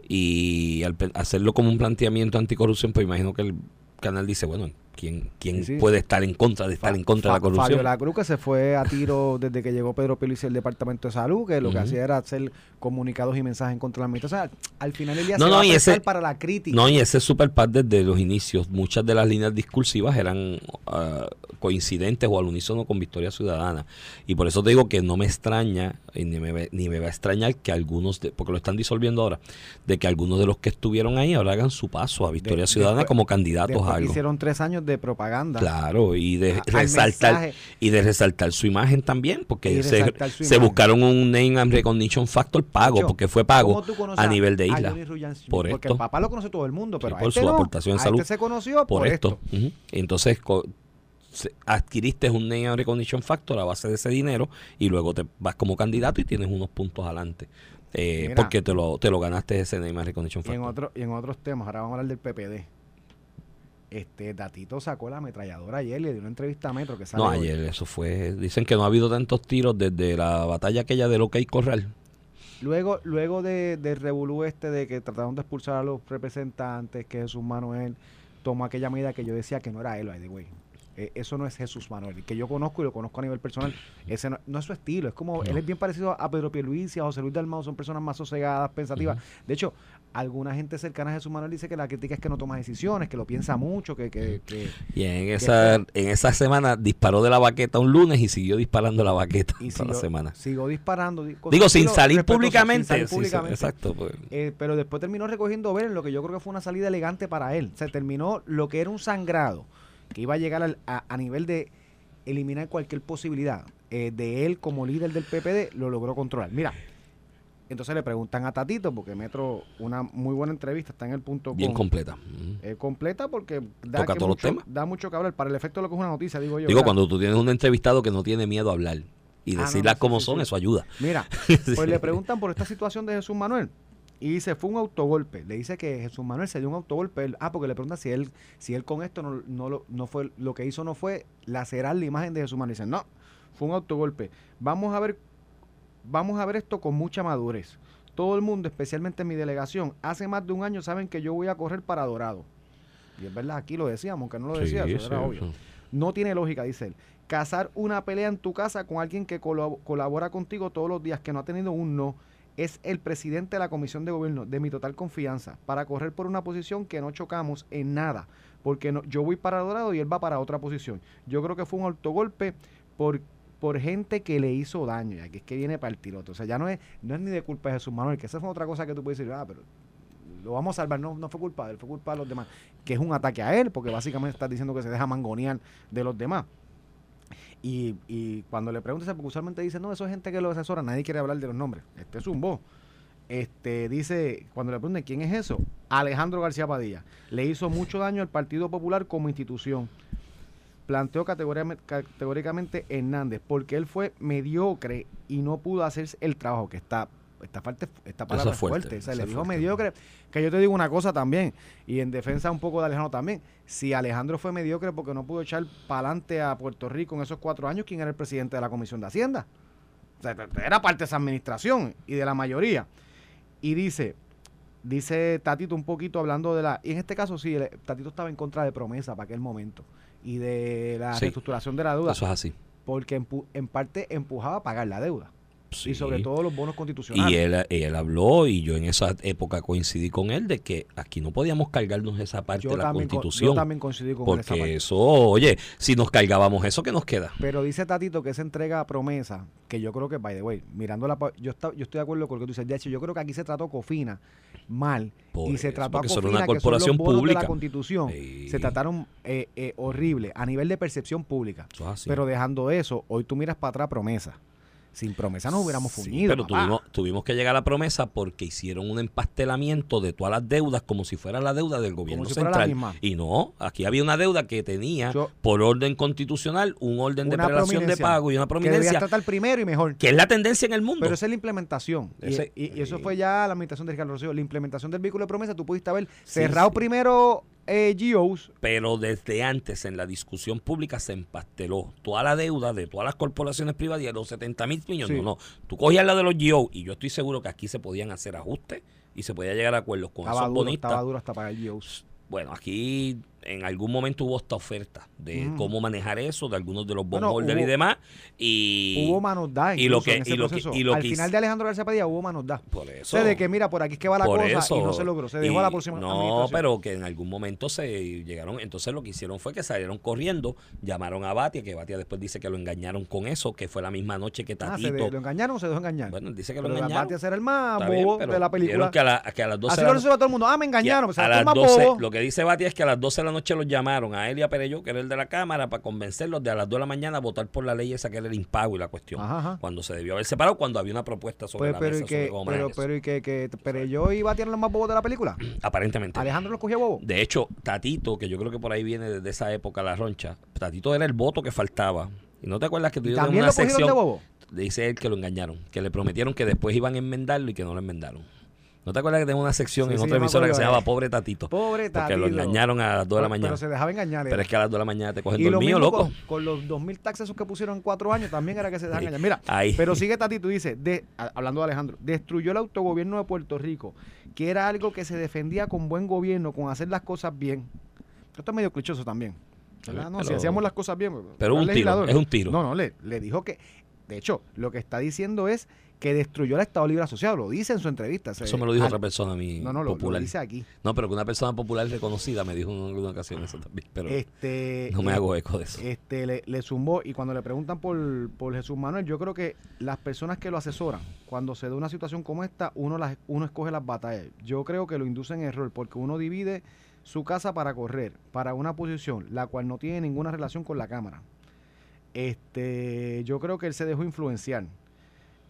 Y al hacerlo como un planteamiento anticorrupción, pues imagino que el canal dice, bueno, ¿quién, quién Sí, sí. puede estar en contra de estar en contra de la corrupción? Fabiola Cruz que se fue a tiro desde que llegó Pedro Pelici al Departamento de Salud, que lo que hacía era hacer comunicados y mensajes en contra de la administración. O sea, al final el día No, se no, va y ese- para la crítica. No, y ese super PAC desde los inicios, muchas de las líneas discursivas eran ah, coincidentes o al unísono con Victoria Ciudadana. Y por eso te digo que no me extraña, y ni me, ni me va a extrañar que algunos, de, porque lo están disolviendo ahora, de que algunos de los que estuvieron ahí ahora hagan su paso a Victoria De- Ciudadana después- como candidatos a algo. hicieron tres años de propaganda. Claro, y de a- resaltar y de resaltar su imagen también, porque se, buscaron un name and recognition factor pago, porque fue pago ¿Cómo tú conoces a nivel de isla. Por Porque esto. el papá lo conoce todo el mundo, pero Sí, a por este su no. aportación en salud. este se conoció por, por, esto. Entonces adquiriste un name and recognition factor a base de ese dinero y luego te vas como candidato y tienes unos puntos adelante. Eh, Mira. porque te lo, te lo ganaste ese name and recognition Y en, factor. otro, y en otros temas, ahora vamos a hablar del PPD. Este Datito sacó la ametralladora ayer y le dio una entrevista a Metro que sale No, hoy. ayer eso fue. Dicen que no ha habido tantos tiros desde la batalla aquella de OK Corral. Luego, luego de, del revolú este de que trataron de expulsar a los representantes, que Jesús Manuel tomó aquella medida que yo decía que no era él, by the way. Eh, eso no es Jesús Manuel, el que yo conozco y lo conozco a nivel personal. Ese no, no es su estilo, es como, No. él es bien parecido a Pedro Pierluisi, a José Luis Dalmau, son personas más sosegadas, pensativas. De hecho, alguna gente cercana a Jesús Manuel dice que la crítica es que no toma decisiones, que lo piensa mucho, que... que, que Y en esa, en esa semana disparó de la baqueta un lunes y siguió disparando la baqueta y toda la semana. Siguió disparando. Digo, sin salir públicamente. sin salir sí, sí, públicamente. exacto. pues. Eh, pero después terminó recogiendo ver en lo que yo creo que fue una salida elegante para él. Se terminó lo que era un sangrado, que iba a llegar al- a, a nivel de eliminar cualquier posibilidad eh, de él como líder del PPD, lo logró controlar. Mira, Entonces le preguntan a Tatito, porque Metro, una muy buena entrevista, está en el punto Bien com. completa. Eh, completa porque da, Toca todos los mucho, temas. da mucho que hablar. Para el efecto de lo que es una noticia, digo yo. Digo, ¿verdad? cuando tú tienes un entrevistado que no tiene miedo a hablar y Ah, decirlas no, como sí, son, sí. eso ayuda. Mira, pues le preguntan por esta situación de Jesús Manuel. Y dice, fue un autogolpe. Le dice que Jesús Manuel se dio un autogolpe. Él- ah, porque le pregunta si él, si él con esto no, no, lo- no fue, lo que hizo no fue lacerar la imagen de Jesús Manuel. Dice, no, fue un autogolpe. Vamos a ver, vamos a ver esto con mucha madurez. Todo el mundo, especialmente mi delegación, hace más de un año saben que yo voy a correr para Dorado. Y es verdad, aquí lo decíamos, aunque no lo decía, Sí, eso era sí, obvio. No tiene lógica, dice él. Cazar una pelea en tu casa con alguien que colab- colabora contigo todos los días, que no ha tenido un no, es el presidente de la comisión de gobierno, de mi total confianza, para correr por una posición que no chocamos en nada, porque no- yo voy para Dorado y él va para otra posición. Yo creo que fue un autogolpe por, por gente que le hizo daño, y aquí es que viene para el tirote. O sea, ya no es, no es ni de culpa de Jesús Manuel, que esa fue otra cosa que tú puedes decir, ah, pero lo vamos a salvar. No, no fue culpa de él, fue culpa de los demás. Que es un ataque a él, porque básicamente estás diciendo que se deja mangonear de los demás. Y, y cuando le preguntas, porque usualmente dice, no, eso es gente que lo asesora, nadie quiere hablar de los nombres. Este es un voz. Este dice, cuando le preguntan quién es eso, Alejandro García Padilla. Le hizo mucho daño al Partido Popular como institución. Planteó categórica- categóricamente Hernández, porque él fue mediocre y no pudo hacer el trabajo que está. Esta, parte, esta palabra es fuerte, fuerte. O sea, eso le dijo fuerte. mediocre. Que yo te digo una cosa también, y en defensa un poco de Alejandro también. Si Alejandro fue mediocre porque no pudo echar para adelante a Puerto Rico en esos cuatro años, ¿quién era el presidente de la Comisión de Hacienda? O sea, era parte de esa administración y de la mayoría. Y dice, dice Tatito un poquito hablando de la... Y en este caso sí, el- Tatito estaba en contra de promesa para aquel momento y de la Sí. reestructuración de la deuda, Eso es así. porque empu- en parte empujaba a pagar la deuda Sí. y sobre todo los bonos constitucionales. Y él, él habló, y yo en esa época coincidí con él, de que aquí no podíamos cargarnos esa parte yo, de la también, constitución. yo también coincidí con él esa parte. eso, oye, si nos cargábamos eso, ¿qué nos queda? Pero dice Tatito que esa entrega a promesa, que yo creo que, by the way, mirando la... Yo, está- yo estoy de acuerdo con lo que tú dices. De hecho, yo creo que aquí se trató Cofina mal. Por y se eso, trató a Cofina, una que son los corporación bonos de pública. la Constitución. Se trataron eh, eh, horrible a nivel de percepción pública. Pero dejando eso, hoy tú miras para atrás promesa. Sin promesa nos hubiéramos Sí, fuñido. pero papá. tuvimos, tuvimos que llegar a la promesa porque hicieron un empastelamiento de todas las deudas como si fuera la deuda del gobierno si central. Y no, aquí había una deuda que tenía Yo- por orden constitucional un orden de prelación de pago y una que prominencia tratar primero y mejor. que es la tendencia en el mundo. Pero esa es la implementación. Y- Ese- y, y eso fue ya la administración de Ricardo Rosselló. La implementación del vehículo de promesa, tú pudiste haber Sí, cerrado sí. primero eh, GOs. pero desde antes en la discusión pública se empasteló toda la deuda de todas las corporaciones privadas y de los 70 mil millones. Sí. No, no. Tú cogías la de los GO y yo estoy seguro que aquí se podían hacer ajustes y se podía llegar a acuerdos con Estaba esos duro, bonistas. estaba duro hasta pagar GOs. Bueno, aquí en algún momento hubo esta oferta de Mm. cómo manejar eso, de algunos de los Bueno, bondholders y demás. Y hubo manosdad y lo que- en ese y lo que- y lo Al que final de Alejandro García Padilla hubo manosdad. por O eso. sea, de que mira, por aquí es que va la cosa eso, y no se logró. Se dejó a la próxima No, pero que en algún momento se llegaron. Entonces lo que hicieron fue que salieron corriendo, llamaron a Batia, que Batia después dice que lo engañaron con eso, que fue la misma noche que Ah, ¿se Tatito. de- ¿Lo engañaron o se dejó engañar? bueno, dice que lo engañaron. Batia era el más bien, bobo de la película. Que a, la- que a las 12 Así lo la resuelve todo el mundo. Ah, me engañaron. O a las más 12, bobo. lo que dice Bati es que a las 12 de la noche los llamaron a él y a Perello, que era el de la Cámara, para convencerlos de a las 2 de la mañana votar por la ley esa que era el impago y la cuestión. Ajá, ajá. Cuando se debió haber separado, cuando había una propuesta sobre Pues, la pero, mesa y sobre que, cómo pero, pero, y que, que, pero yo iba a tirar los más bobos de la película. Aparentemente. Alejandro los cogía bobo. De hecho, Tatito, que yo creo que por ahí viene desde esa época la roncha, Tatito era el voto que faltaba. Y no te acuerdas que tú también una sección. de bobo. Dice él que lo engañaron, que le prometieron que después iban a enmendarlo y que no lo enmendaron. ¿No te acuerdas que tenía una sección Sí, en sí, otra emisora que se llamaba Pobre Tatito? Pobre Porque lo Tatito. engañaron a las 2 de la Pero- mañana. Pero se dejaba engañar. Pero es que a las 2 de la mañana te cogen y lo dormido, mismo loco. con, con los 2.000 taxes que pusieron en cuatro años también era que se dejaban Sí. engañar. Mira, Ahí. pero sigue Tatito, dice, de, a- hablando de Alejandro, destruyó el autogobierno de Puerto Rico, que era algo que se defendía con buen gobierno, con hacer las cosas bien. Esto es medio clichoso también. ¿verdad? No, si Pero- hacíamos las cosas bien. Pero era un tiro, es un tiro. No, no, le, le dijo que, de hecho, lo que está diciendo es que destruyó el Estado Libre Asociado, lo dice en su entrevista. Eso me lo dijo otra persona a mí, No, no, lo, lo popular. dice aquí. No, pero que una persona popular reconocida me dijo en alguna ocasión eso también. Pero Este, no me eh, hago eco de eso. este le, le zumbó y cuando le preguntan por, por Jesús Manuel, yo creo que las personas que lo asesoran, cuando se da una situación como esta, uno las, uno escoge las batallas. Yo creo que lo induce en error porque uno divide su casa para correr, para una posición, la cual no tiene ninguna relación con la cámara. Este, yo creo que él se dejó influenciar.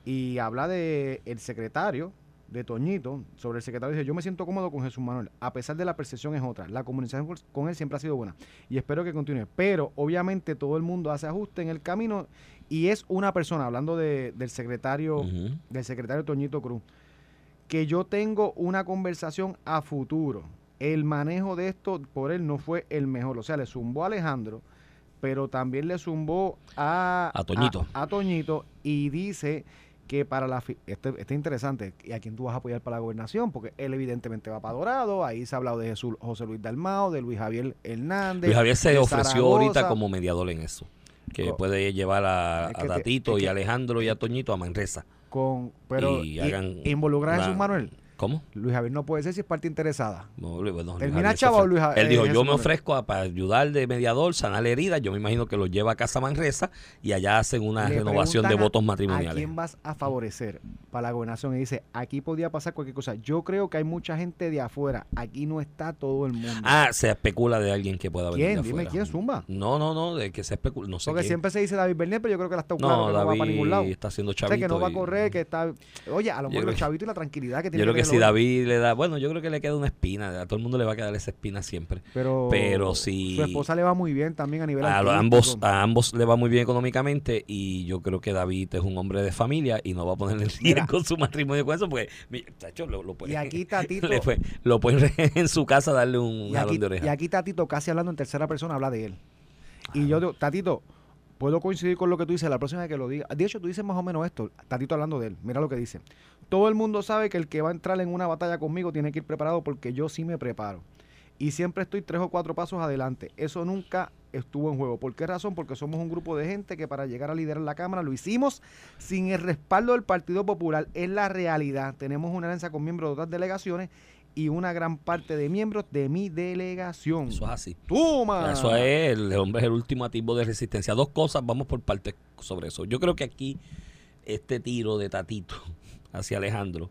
y habla de el secretario de Toñito sobre el secretario dice yo me siento cómodo con Jesús Manuel a pesar de la percepción es otra la comunicación con- él siempre ha sido buena y espero que continúe pero obviamente todo el mundo hace ajuste en el camino y es una persona hablando de- del secretario del secretario Toñito Cruz, que yo tengo una conversación a futuro. El manejo de esto por él no fue el mejor. O sea, le zumbó a Alejandro, pero también le zumbó a, A Toñito. A, a Toñito y dice que para la... Este, este es interesante. ¿Y a quién tú vas a apoyar para la gobernación? Porque él evidentemente va para Dorado. Ahí se ha hablado de Jesús, José Luis Dalmao, de Luis Javier Hernández. Luis Javier se ofreció Zaragoza. ahorita como mediador en eso. Que puede llevar a, Es que a te- Tatito es y a Alejandro y a Toñito a Manresa. Con, pero Y y- hagan involucrar a Jesús Manuel. ¿Cómo? Luis Javier no puede ser si es parte interesada. No, bueno, Luis ¿Termina Javier Chava o Luis Ja- Él eh, dijo, Jesús yo me ofrezco a- para ayudar de mediador, sanar heridas. Yo me imagino que lo lleva a casa Manresa y allá hacen una Le renovación de a- votos ¿A matrimoniales. quién vas a favorecer para la gobernación? Y dice, aquí podía pasar cualquier cosa. Yo creo que hay mucha gente de afuera. Aquí no está todo el mundo. Ah, se especula de alguien que pueda venir ¿Quién? de Dime quién, Zumba. No, no, no, de que se especula, no sé Porque quién. siempre se dice David Bernier, pero yo creo que la está claro No, que no va para David ningún lado. está haciendo O sea, chavito. que no va a y- correr, que está... Oye, a lo mejor los que- chavitos y la tranquilidad que tiene Yo creo que ver si el David le da, bueno, yo creo que le queda una espina, a todo el mundo le va a quedar esa espina siempre. Pero, pero si- Su esposa le va muy bien también a nivel A, artístico. ambos, a ambos le va muy bien económicamente y yo creo que David es un hombre de familia y no va a poner en Mira. riesgo su matrimonio con eso porque, chacho, lo, lo puede, Y aquí Tatito... lo pueden en su casa darle un Y jalón aquí, de oreja. y aquí Tatito, casi hablando en tercera persona, habla de él. Y yo digo, Tatito, puedo coincidir con lo que tú dices la próxima vez que lo diga. De hecho, tú dices más o menos esto, Tatito hablando de él. Mira lo que dice. Todo el mundo sabe que el que va a entrar en una batalla conmigo tiene que ir preparado porque yo sí me preparo. Y siempre estoy tres o cuatro pasos adelante. Eso nunca estuvo en juego. ¿Por qué razón? Porque somos un grupo de gente que para llegar a liderar la Cámara lo hicimos sin el respaldo del Partido Popular. Es la realidad. Tenemos una alianza con miembros de otras delegaciones y una gran parte de miembros de mi delegación. Eso es así. ¡Toma! Eso es, el, hombre es el último atisbo de resistencia. Dos cosas, vamos por partes sobre eso. Yo creo que aquí este tiro de Tatito hacia Alejandro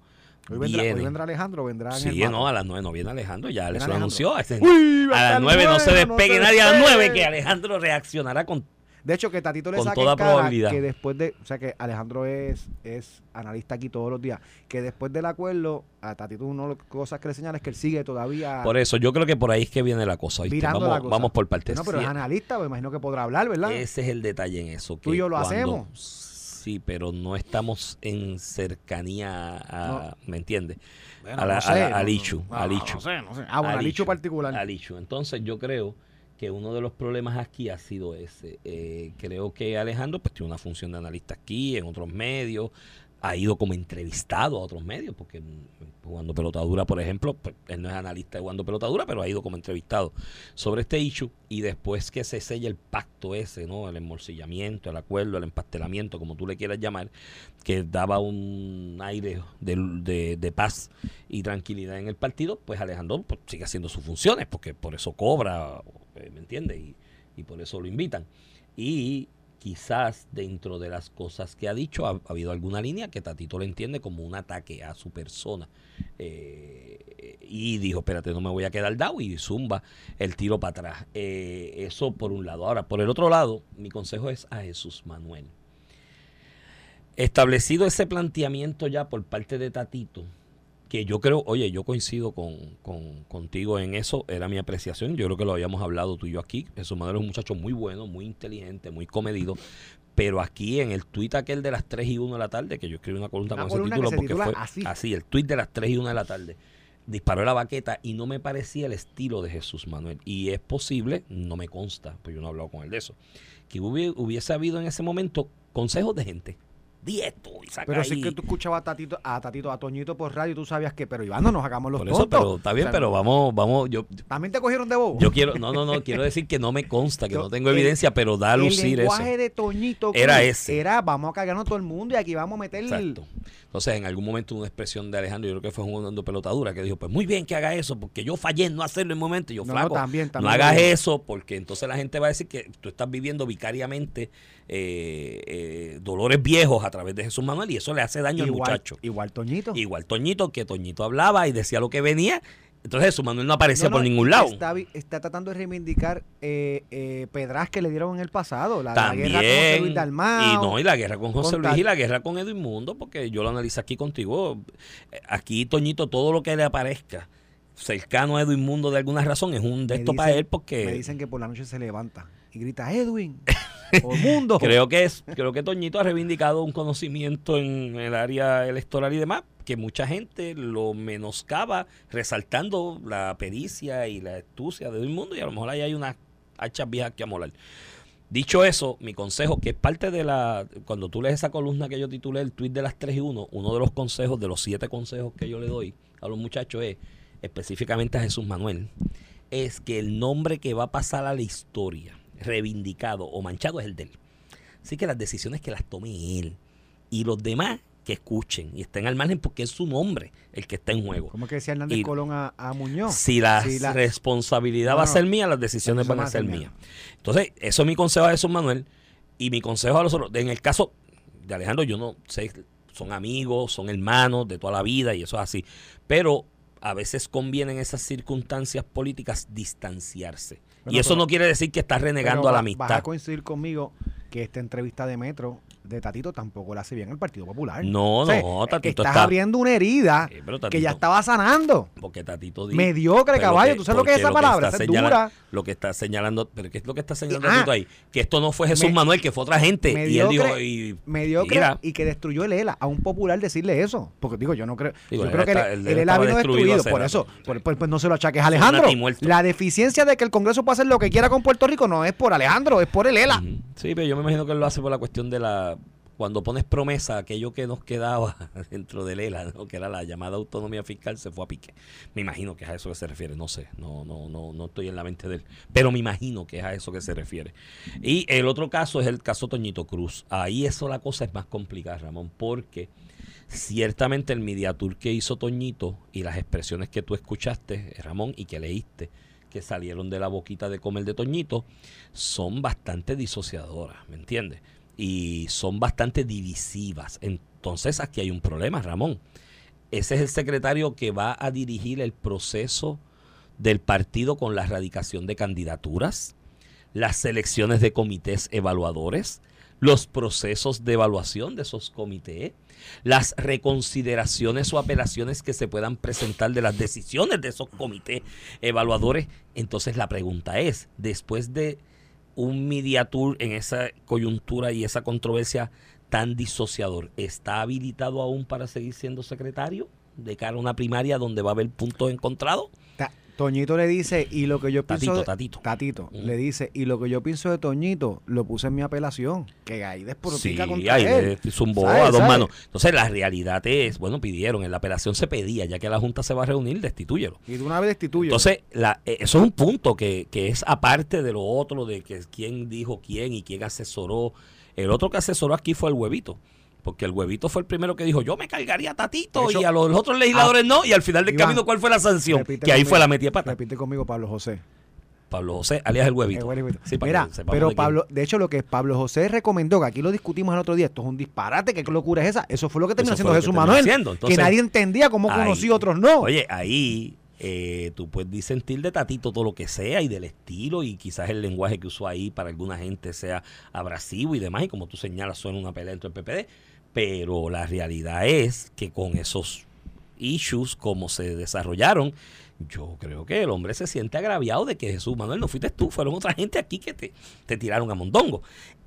Hoy vendrá, hoy vendrá Alejandro, vendrá Sí, no, a las nueve no viene Alejandro, ya les lo anunció. Uy, a las nueve no se despegue nadie, a las despegue. nueve que Alejandro reaccionará con... De hecho, que Tatito le Con saque toda en cara probabilidad. que después de... O sea, que Alejandro es, es analista aquí todos los días. Que después del acuerdo, a Tatito una de las cosas que le señala es que él sigue todavía Por eso, yo creo que por ahí es que viene la cosa. Vamos, la cosa. vamos por partes. No, pero es analista, me imagino que podrá hablar, ¿verdad? Ese es el detalle en eso. Tú que y yo lo cuando- hacemos. Sí, pero no estamos en cercanía a... ¿Me entiendes? Bueno, a la- no a sé, la- no, al no, Ichu, no, al no, Ichu. No sé, no sé. Ah, bueno, Al Ichu. particular. al Ichu. Entonces yo creo que uno de los problemas aquí ha sido ese. Eh, creo que Alejandro pues tiene una función de analista aquí, en otros medios, ha ido como entrevistado a otros medios, porque mm, jugando pelotadura, por ejemplo, pues, él no es analista jugando pelotadura, pero ha ido como entrevistado sobre este issue y después que se sella el pacto ese, ¿no? El embolsillamiento, el acuerdo, el empastelamiento, como tú le quieras llamar, que daba un aire de, de- de paz y tranquilidad en el partido, pues Alejandro pues, sigue haciendo sus funciones, porque por eso cobra, ¿me entiendes? Y, y por eso lo invitan. Y quizás dentro de las cosas que ha dicho ha, ha habido alguna línea que Tatito le entiende como un ataque a su persona. Eh, y dijo, espérate, no me voy a quedar dado y zumba el tiro para atrás. Eh, eso por un lado. Ahora, por el otro lado, mi consejo es a Jesús Manuel. Establecido ese planteamiento ya por parte de Tatito, que yo creo, oye, yo coincido con, con- contigo en eso, era mi apreciación, yo creo que lo habíamos hablado tú y yo aquí, Jesús Manuel es un muchacho muy bueno, muy inteligente, muy comedido, pero aquí en el tuit aquel de las 3 y 1 de la tarde, que yo escribí una columna Una con columna ese título porque fue así. el tuit de las 3 y 1 de la tarde, disparó la baqueta y no me parecía el estilo de Jesús Manuel, y es posible, no me consta, pues yo no he hablado con él de eso, que hubi- hubiese habido en ese momento consejos de gente, di esto y saca Pero sí ahí. que tú escuchabas a Tatito, a Tatito, a Toñito por radio, tú sabías que, pero Iván, no nos hagamos los Por eso, tontos. pero está bien, O sea, pero vamos, vamos, yo, También te cogieron de bobo. yo quiero, no, no, no, quiero decir que no me consta, que Yo- no tengo el- evidencia, pero da a el lucir eso. lenguaje de Toñito Era ese. Era, vamos a cagarnos todo el mundo y aquí vamos a meter... Exacto. Entonces, en algún momento una expresión de Alejandro, yo creo que fue jugando pelotadura, que dijo, pues muy bien que haga eso, porque yo fallé en no hacerlo en el momento. Y yo, No, no, flaco, no también hagas lo eso, porque entonces la gente va a decir que tú estás viviendo vicariamente eh, eh, dolores viejos a través de Jesús Manuel y eso le hace daño al muchacho. igual Toñito. Igual Toñito, que Toñito hablaba y decía lo que venía Entonces Jesús Manuel no aparecía No, no, por ningún lado. Está, tratando de reivindicar eh, eh, pedras que le dieron en el pasado. La, guerra con José Luis Dalmau. y no, y la guerra con José con Luis y la guerra con Edwin Mundo, porque yo lo analizo aquí contigo. Eh, Aquí, Toñito, todo lo que le aparezca cercano a Edwin Mundo de alguna razón es un de esto para él, porque Me dicen que por la noche se levanta y grita Edwin o mundo. creo que es, creo que Toñito ha reivindicado un conocimiento en el área electoral y demás, que mucha gente lo menoscaba, resaltando la pericia y la astucia de Edwin Mundo, y a lo mejor ahí hay unas hachas viejas que amolar. Dicho eso, mi consejo, que es parte de la. Cuando tú lees esa columna que yo titulé el tweet de las 3 y 1, uno de los consejos, de los siete consejos que yo le doy a los muchachos es, específicamente a Jesús Manuel, es que el nombre que va a pasar a la historia, reivindicado o manchado, es el de él. Así que las decisiones que las tome él. Y los demás que escuchen y estén al margen porque es su nombre el que está en juego. ¿Cómo que decía Hernández Y- Colón a, a Muñoz? Si la Si la- responsabilidad No, va a ser mía, las decisiones van a ser mías. Entonces, eso es mi consejo a Jesús Manuel. Y mi consejo a los otros. En el caso de Alejandro, yo no sé, son amigos, son hermanos de toda la vida y eso es así. Pero a veces conviene en esas circunstancias políticas distanciarse. Bueno, y eso no quiere decir que estás renegando a la amistad. Vas a coincidir conmigo que esta entrevista de Metro de Tatito tampoco la hace bien al Partido Popular. No, O sea, no, Tatito Estás está- abriendo una herida Sí, que ya estaba sanando. Porque Tatito. Mediocre, caballo. ¿Tú sabes lo que es esa palabra? Esa es dura. Lo que está señalando. ¿Pero qué es lo que está señalando Ah, Tatito ahí? Que esto no fue Jesús me- Manuel, que fue otra gente. y él mediocre, dijo. Y, mediocre mira, y que destruyó el ELA. A un popular decirle eso. Porque digo, yo no creo. Digo, yo el creo que ELA el, está- el el ELA vino destruido destruido. Por eso, por- por- pues no se lo achaques a Alejandro. La deficiencia de que el Congreso puede hacer lo que quiera con Puerto Rico no es por Alejandro, es por el ELA. Sí, pero yo me imagino que él lo hace por la cuestión de la. Cuando pones promesa, aquello que nos quedaba dentro del ELA, ¿no? que era la llamada autonomía fiscal, se fue a pique. Me imagino que es a eso que se refiere, no sé, no, no, no, no estoy en la mente de él, pero me imagino que es a eso que se refiere. Y el otro caso es el caso Toñito Cruz. Ahí eso la cosa es más complicada, Ramón, porque ciertamente el media tour que hizo Toñito y las expresiones que tú escuchaste, Ramón, y que leíste, que salieron de la boquita de comer de Toñito, son bastante disociadoras, ¿me entiendes? Y son bastante divisivas. Entonces aquí hay un problema, Ramón. Ese es el secretario que va a dirigir el proceso del partido con la erradicación de candidaturas, las selecciones de comités evaluadores, los procesos de evaluación de esos comités, las reconsideraciones o apelaciones que se puedan presentar de las decisiones de esos comités evaluadores. Entonces la pregunta es, después de un media tour en esa coyuntura y esa controversia tan disociador, ¿está habilitado aún para seguir siendo secretario de cara a una primaria donde va a haber puntos encontrados? Toñito le dice, y lo que yo pienso. Tatito, de- Tatito. Tatito, Mm. le dice, y lo que yo pienso de Toñito, lo puse en mi apelación. Que ahí Sí, desprotica contra ahí él. zumbó a dos manos. Entonces la realidad es, bueno, pidieron, en la apelación se pedía, ya que la Junta se va a reunir, destitúyelo. Y de una vez destituye. Entonces, la, eh, eso es un punto que, que es aparte de lo otro, de que quién dijo quién y quién asesoró. El otro que asesoró aquí fue el huevito. Porque el huevito fue el primero que dijo, yo me cargaría a Tatito hecho, y a los, los otros legisladores no. Y al final del Iván, camino, ¿cuál fue la sanción? Que ahí conmigo- fue la metida pata. Repite conmigo, Pablo José. Pablo José, alias el huevito. El huevito. Sí, para Mira, pero de quién. Pablo, de hecho, lo que Pablo José recomendó, que aquí lo discutimos el otro día, esto es un disparate, ¿qué locura es esa? Eso fue lo que terminó haciendo que Jesús Manuel. haciendo. Entonces, que nadie entendía cómo ahí- conocí otros no. Oye, ahí eh, tú puedes disentir de Tatito todo lo que sea y del estilo y quizás el lenguaje que usó ahí para alguna gente sea abrasivo y demás y como tú señalas suena una pelea dentro del PPD, pero la realidad es que con esos issues como se desarrollaron, yo creo que el hombre se siente agraviado de que Jesús Manuel no fuiste tú, fueron otra gente aquí que te, te tiraron a mondongo.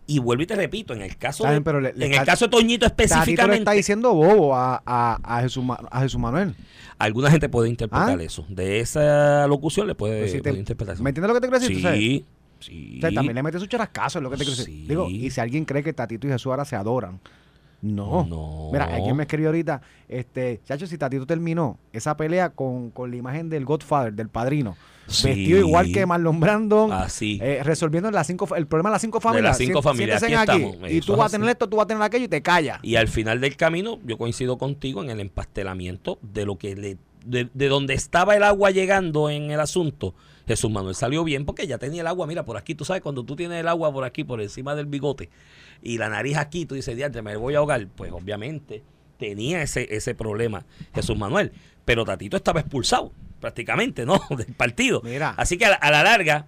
Y vuelvo y te repito, en el caso de, le- le en está- el caso de Toñito le específicamente, está diciendo bobo a, a, a Jesús, a Jesús Manuel. Alguna gente puede interpretar ¿Ah? eso. De esa locución le puede, si te- puede interpretar eso. ¿Me entiendes lo que te quiero decir? Sí, sí. O sea, también le mete su charascazo, es lo que te quiero decir. Sí. Digo, y si alguien cree que Tatito y Jesús ahora se adoran. No. No. Mira, alguien me escribió ahorita, este, chacho, si Tatito terminó esa pelea con, con la imagen del Godfather, del padrino, Sí. vestido igual que Marlon Brandon, Así. eh, resolviendo las cinco, el problema de las cinco De familias. las cinco familias, aquí aquí, estamos. Y tú es vas a tener esto, tú vas a tener aquello y te callas. Y al final del camino, yo coincido contigo en el empastelamiento de lo que le. De, de donde estaba el agua llegando en el asunto. Jesús Manuel salió bien porque ya tenía el agua, mira, por aquí, tú sabes, cuando tú tienes el agua por aquí, por encima del bigote, y la nariz aquí, tú dices, diantre, me voy a ahogar. Pues obviamente tenía ese, ese problema Jesús Manuel. Pero Tatito estaba expulsado. prácticamente, ¿no? Del partido. Mira. Así que a la, a la larga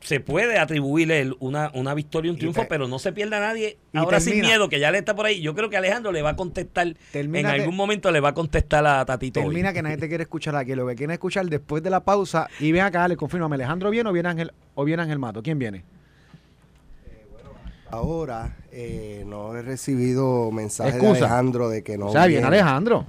se puede atribuirle una, una victoria y un Y triunfo, te- pero no se pierda nadie. y Ahora sin miedo, que ya le está por ahí. Yo creo que Alejandro le va a contestar. Termina en que- algún momento le va a contestar a Tatito. hoy. Termina que nadie te quiere escuchar aquí. Lo que quieren escuchar después de la pausa. Y ven acá, le confirmame, ¿Alejandro viene o viene Ángel, o viene Ángel Mato? ¿Quién viene? Ahora eh, no he recibido mensaje de Excusa. Alejandro de que no. o sea, viene viene. Alejandro.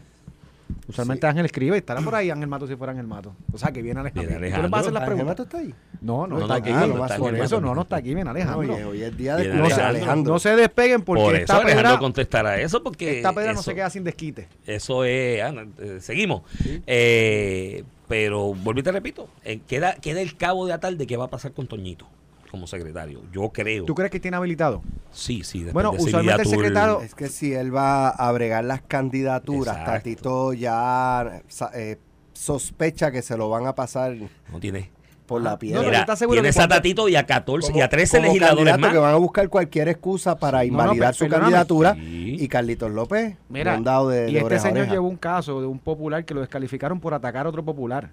Usualmente Sí. Ángel escribe, estará por ahí Ángel Mato si fuera Ángel Mato. O sea, que viene Alejandro. Viene ¿Tú le vas a hacer las ¿Ángel preguntas? Mato está ahí? No, no, No, está aquí. ah, no, está por aquí, eso Mato. no, no está aquí, viene Alejandro. Oye, hoy es día de no, Alejandro. No se despeguen porque Por eso esta Alejandro pedra, contestará eso, porque. esta pedra no se queda sin desquite. Eso es. ah, eh, seguimos. Eh, pero, volví y te repito, eh, queda, queda el cabo de atar de qué va a pasar con Toñito como secretario. Yo creo. ¿Tú crees que tiene habilitado? Sí, sí. Bueno, de usualmente el secretario- Es que si él va a bregar las candidaturas, Exacto. Tatito ya eh, sospecha que se lo van a pasar No tiene. por la no, piedra. pero Mira, ¿estás seguro tienes que a Tatito y a 14 y a 13 como legisladores más. que van a buscar cualquier excusa para no, invalidar su candidatura. Sí. Y Carlitos López, Mira, de, y de este señor oreja. llevó un caso de un popular que lo descalificaron por atacar a otro popular.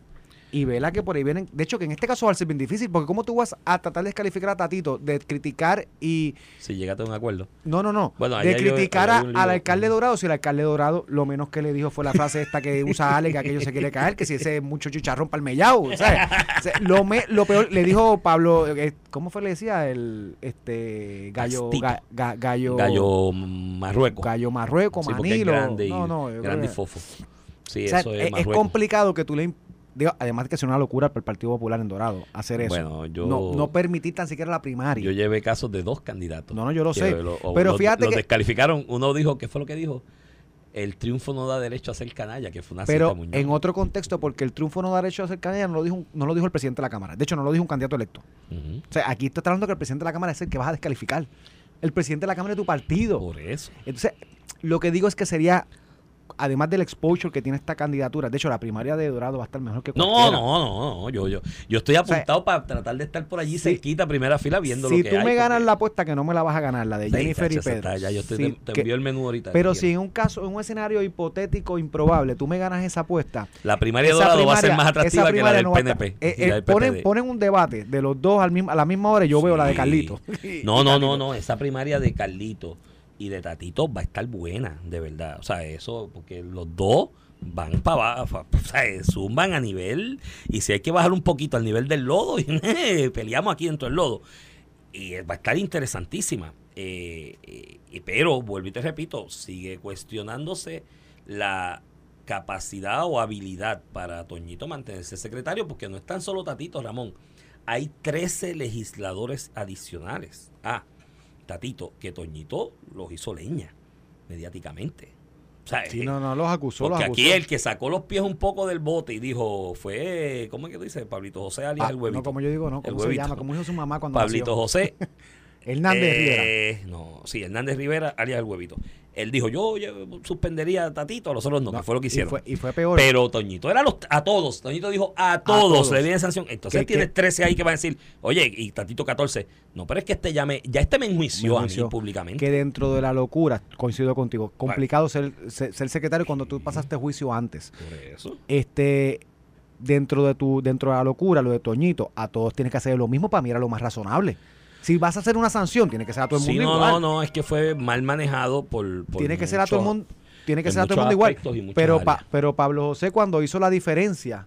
Y vela que por ahí vienen. De hecho, que en este caso va a ser bien difícil, porque ¿cómo tú vas a tratar de descalificar a Tatito, de criticar y. Si llegaste a un acuerdo. No, no, no. Bueno, de criticar a- al alcalde Dorado, si el alcalde Dorado lo menos que le dijo fue la frase esta que usa Ale, que aquello se quiere caer, que si ese es mucho chicharrón palmellao, ¿sabes? O sea, lo, me- lo peor, le dijo Pablo, eh, ¿cómo fue le decía? El este gallo, Castito. ga- ga- gallo, Gallo Marruecos. gallo Marruecos, Sí, porque es Manilo. grande y, no, no, grande y fofo. Sí, o sea, eso es, es, complicado que tú le... digo, además de que es una locura para el Partido Popular en Dorado hacer eso. Bueno, yo- no, no permitir tan siquiera la primaria. Yo llevé casos de dos candidatos. No, no, yo lo sé. lo- o Pero los- fíjate los que- descalificaron. Uno dijo, ¿qué fue lo que dijo? El triunfo no da derecho a ser canalla, que fue una pero cita en otro contexto, porque el triunfo no da derecho a ser candidato, no lo, dijo, no lo dijo el presidente de la Cámara. De hecho, no lo dijo un candidato electo. O sea, aquí está hablando que el presidente de la Cámara es el que vas a descalificar. El presidente de la Cámara es tu partido. Por eso. Entonces, lo que digo es que sería, además del exposure que tiene esta candidatura, de hecho, la primaria de Dorado va a estar mejor que No, cualquiera. no, no, no. Yo, yo, yo estoy apuntado para tratar de estar por allí Sí. cerquita, primera fila, viendo si lo que tú hay, me ganas porque- la apuesta, que no me la vas a ganar, la de Sí, Jennifer y tacho, esa Pedro. está, ya yo estoy- Sí, te, te que- envío el menú ahorita. pero si si en un caso, en un escenario hipotético, improbable, tú me ganas esa apuesta. La primaria de Dorado va a ser más atractiva que la del no PNP. eh, y eh, del ponen, ponen un debate de los dos al mismo, a la misma hora y yo veo la de Sí. Carlito. No, no, no, no. Esa primaria de Carlito y de Tatito va a estar buena, de verdad. O sea, eso, porque los dos van para abajo, o sea, zumban a nivel. Y si hay que bajar un poquito al nivel del lodo, peleamos aquí dentro del lodo. Y va a estar interesantísima. Eh, eh, pero, vuelvo y te repito, sigue cuestionándose la capacidad o habilidad para Toñito mantenerse secretario, porque no es tan solo Tatito, Ramón. Hay 13 legisladores adicionales. Ah, Tatito, que Toñito los hizo leña mediáticamente. O sea, Sí, no, no, los acusó, los porque acusó. aquí el que sacó los pies un poco del bote y dijo, fue, ¿cómo es que tú dices? Pablito José alias Ah, el huevito. no, como yo digo, no, El ¿cómo se huevito. llama? ¿Cómo dijo su mamá cuando Pablito nació? José. Hernández Rivera. Eh, No, sí, Hernández Rivera alias el huevito. Él dijo, yo, yo suspendería a Tatito, a los otros no, No, que fue lo que y hicieron. fue- y fue peor. Pero Toñito era los, a todos. Toñito dijo a todos, todos. le viene sanción. Entonces tienes que- 13 ahí que van a decir, oye, y Tatito 14. No, pero es que este ya me, ya este me enjuició Me a mí públicamente. que dentro de la locura, coincido contigo, complicado ser, ser, ser secretario cuando tú pasaste juicio antes. Por eso. Este, dentro de tu, dentro de la locura, lo de Toñito, a todos tienes que hacer lo mismo para mirar lo más razonable. Si vas a hacer una sanción, tiene que ser a todo el Sí, mundo no, igual. no, no, es que fue mal manejado por. por tiene que ser a todo el mundo, tiene que ser a todo el mundo igual. Pero, pa- pero Pablo José cuando hizo la diferencia,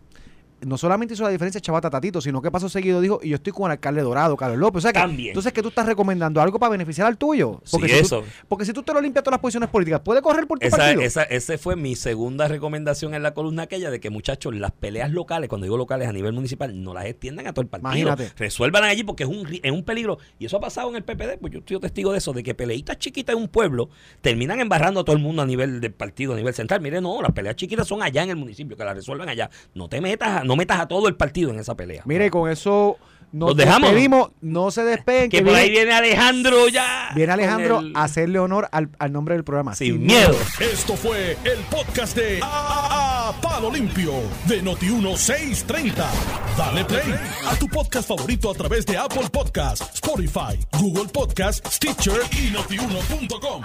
no solamente hizo la diferencia Chavata Tatito, sino que pasó seguido dijo, y yo estoy con el alcalde Dorado, Carlos López. O sea que, También. entonces que tú estás recomendando algo para beneficiar al tuyo. Sí, Porque si tú- eso. porque si tú te lo limpias todas las posiciones políticas, puede correr por tu Esa, partido. esa, ese fue mi segunda recomendación en la columna aquella de que muchachos, las peleas locales, cuando digo locales a nivel municipal, no las extiendan a todo el partido. Imagínate. Resuelvan allí porque es un, es un peligro. Y eso ha pasado en el PPD, pues yo estoy testigo de eso, de que peleitas chiquitas en un pueblo terminan embarrando a todo el mundo a nivel del partido, a nivel central. Mire, no, las peleas chiquitas son allá en el municipio, que las resuelvan allá. No te metas, a- no metas a todo el partido en esa pelea. Mire, con eso nos ¿Los dejamos? despedimos, no se despeguen. que por ahí viene Alejandro ya. viene Alejandro el- a hacerle honor al, al nombre del programa. Sin miedo. Esto fue el podcast de A, A- Palo Limpio de Noti1630. Dale play a tu podcast favorito a través de Apple Podcasts, Spotify, Google Podcasts, Stitcher y notiuno.com.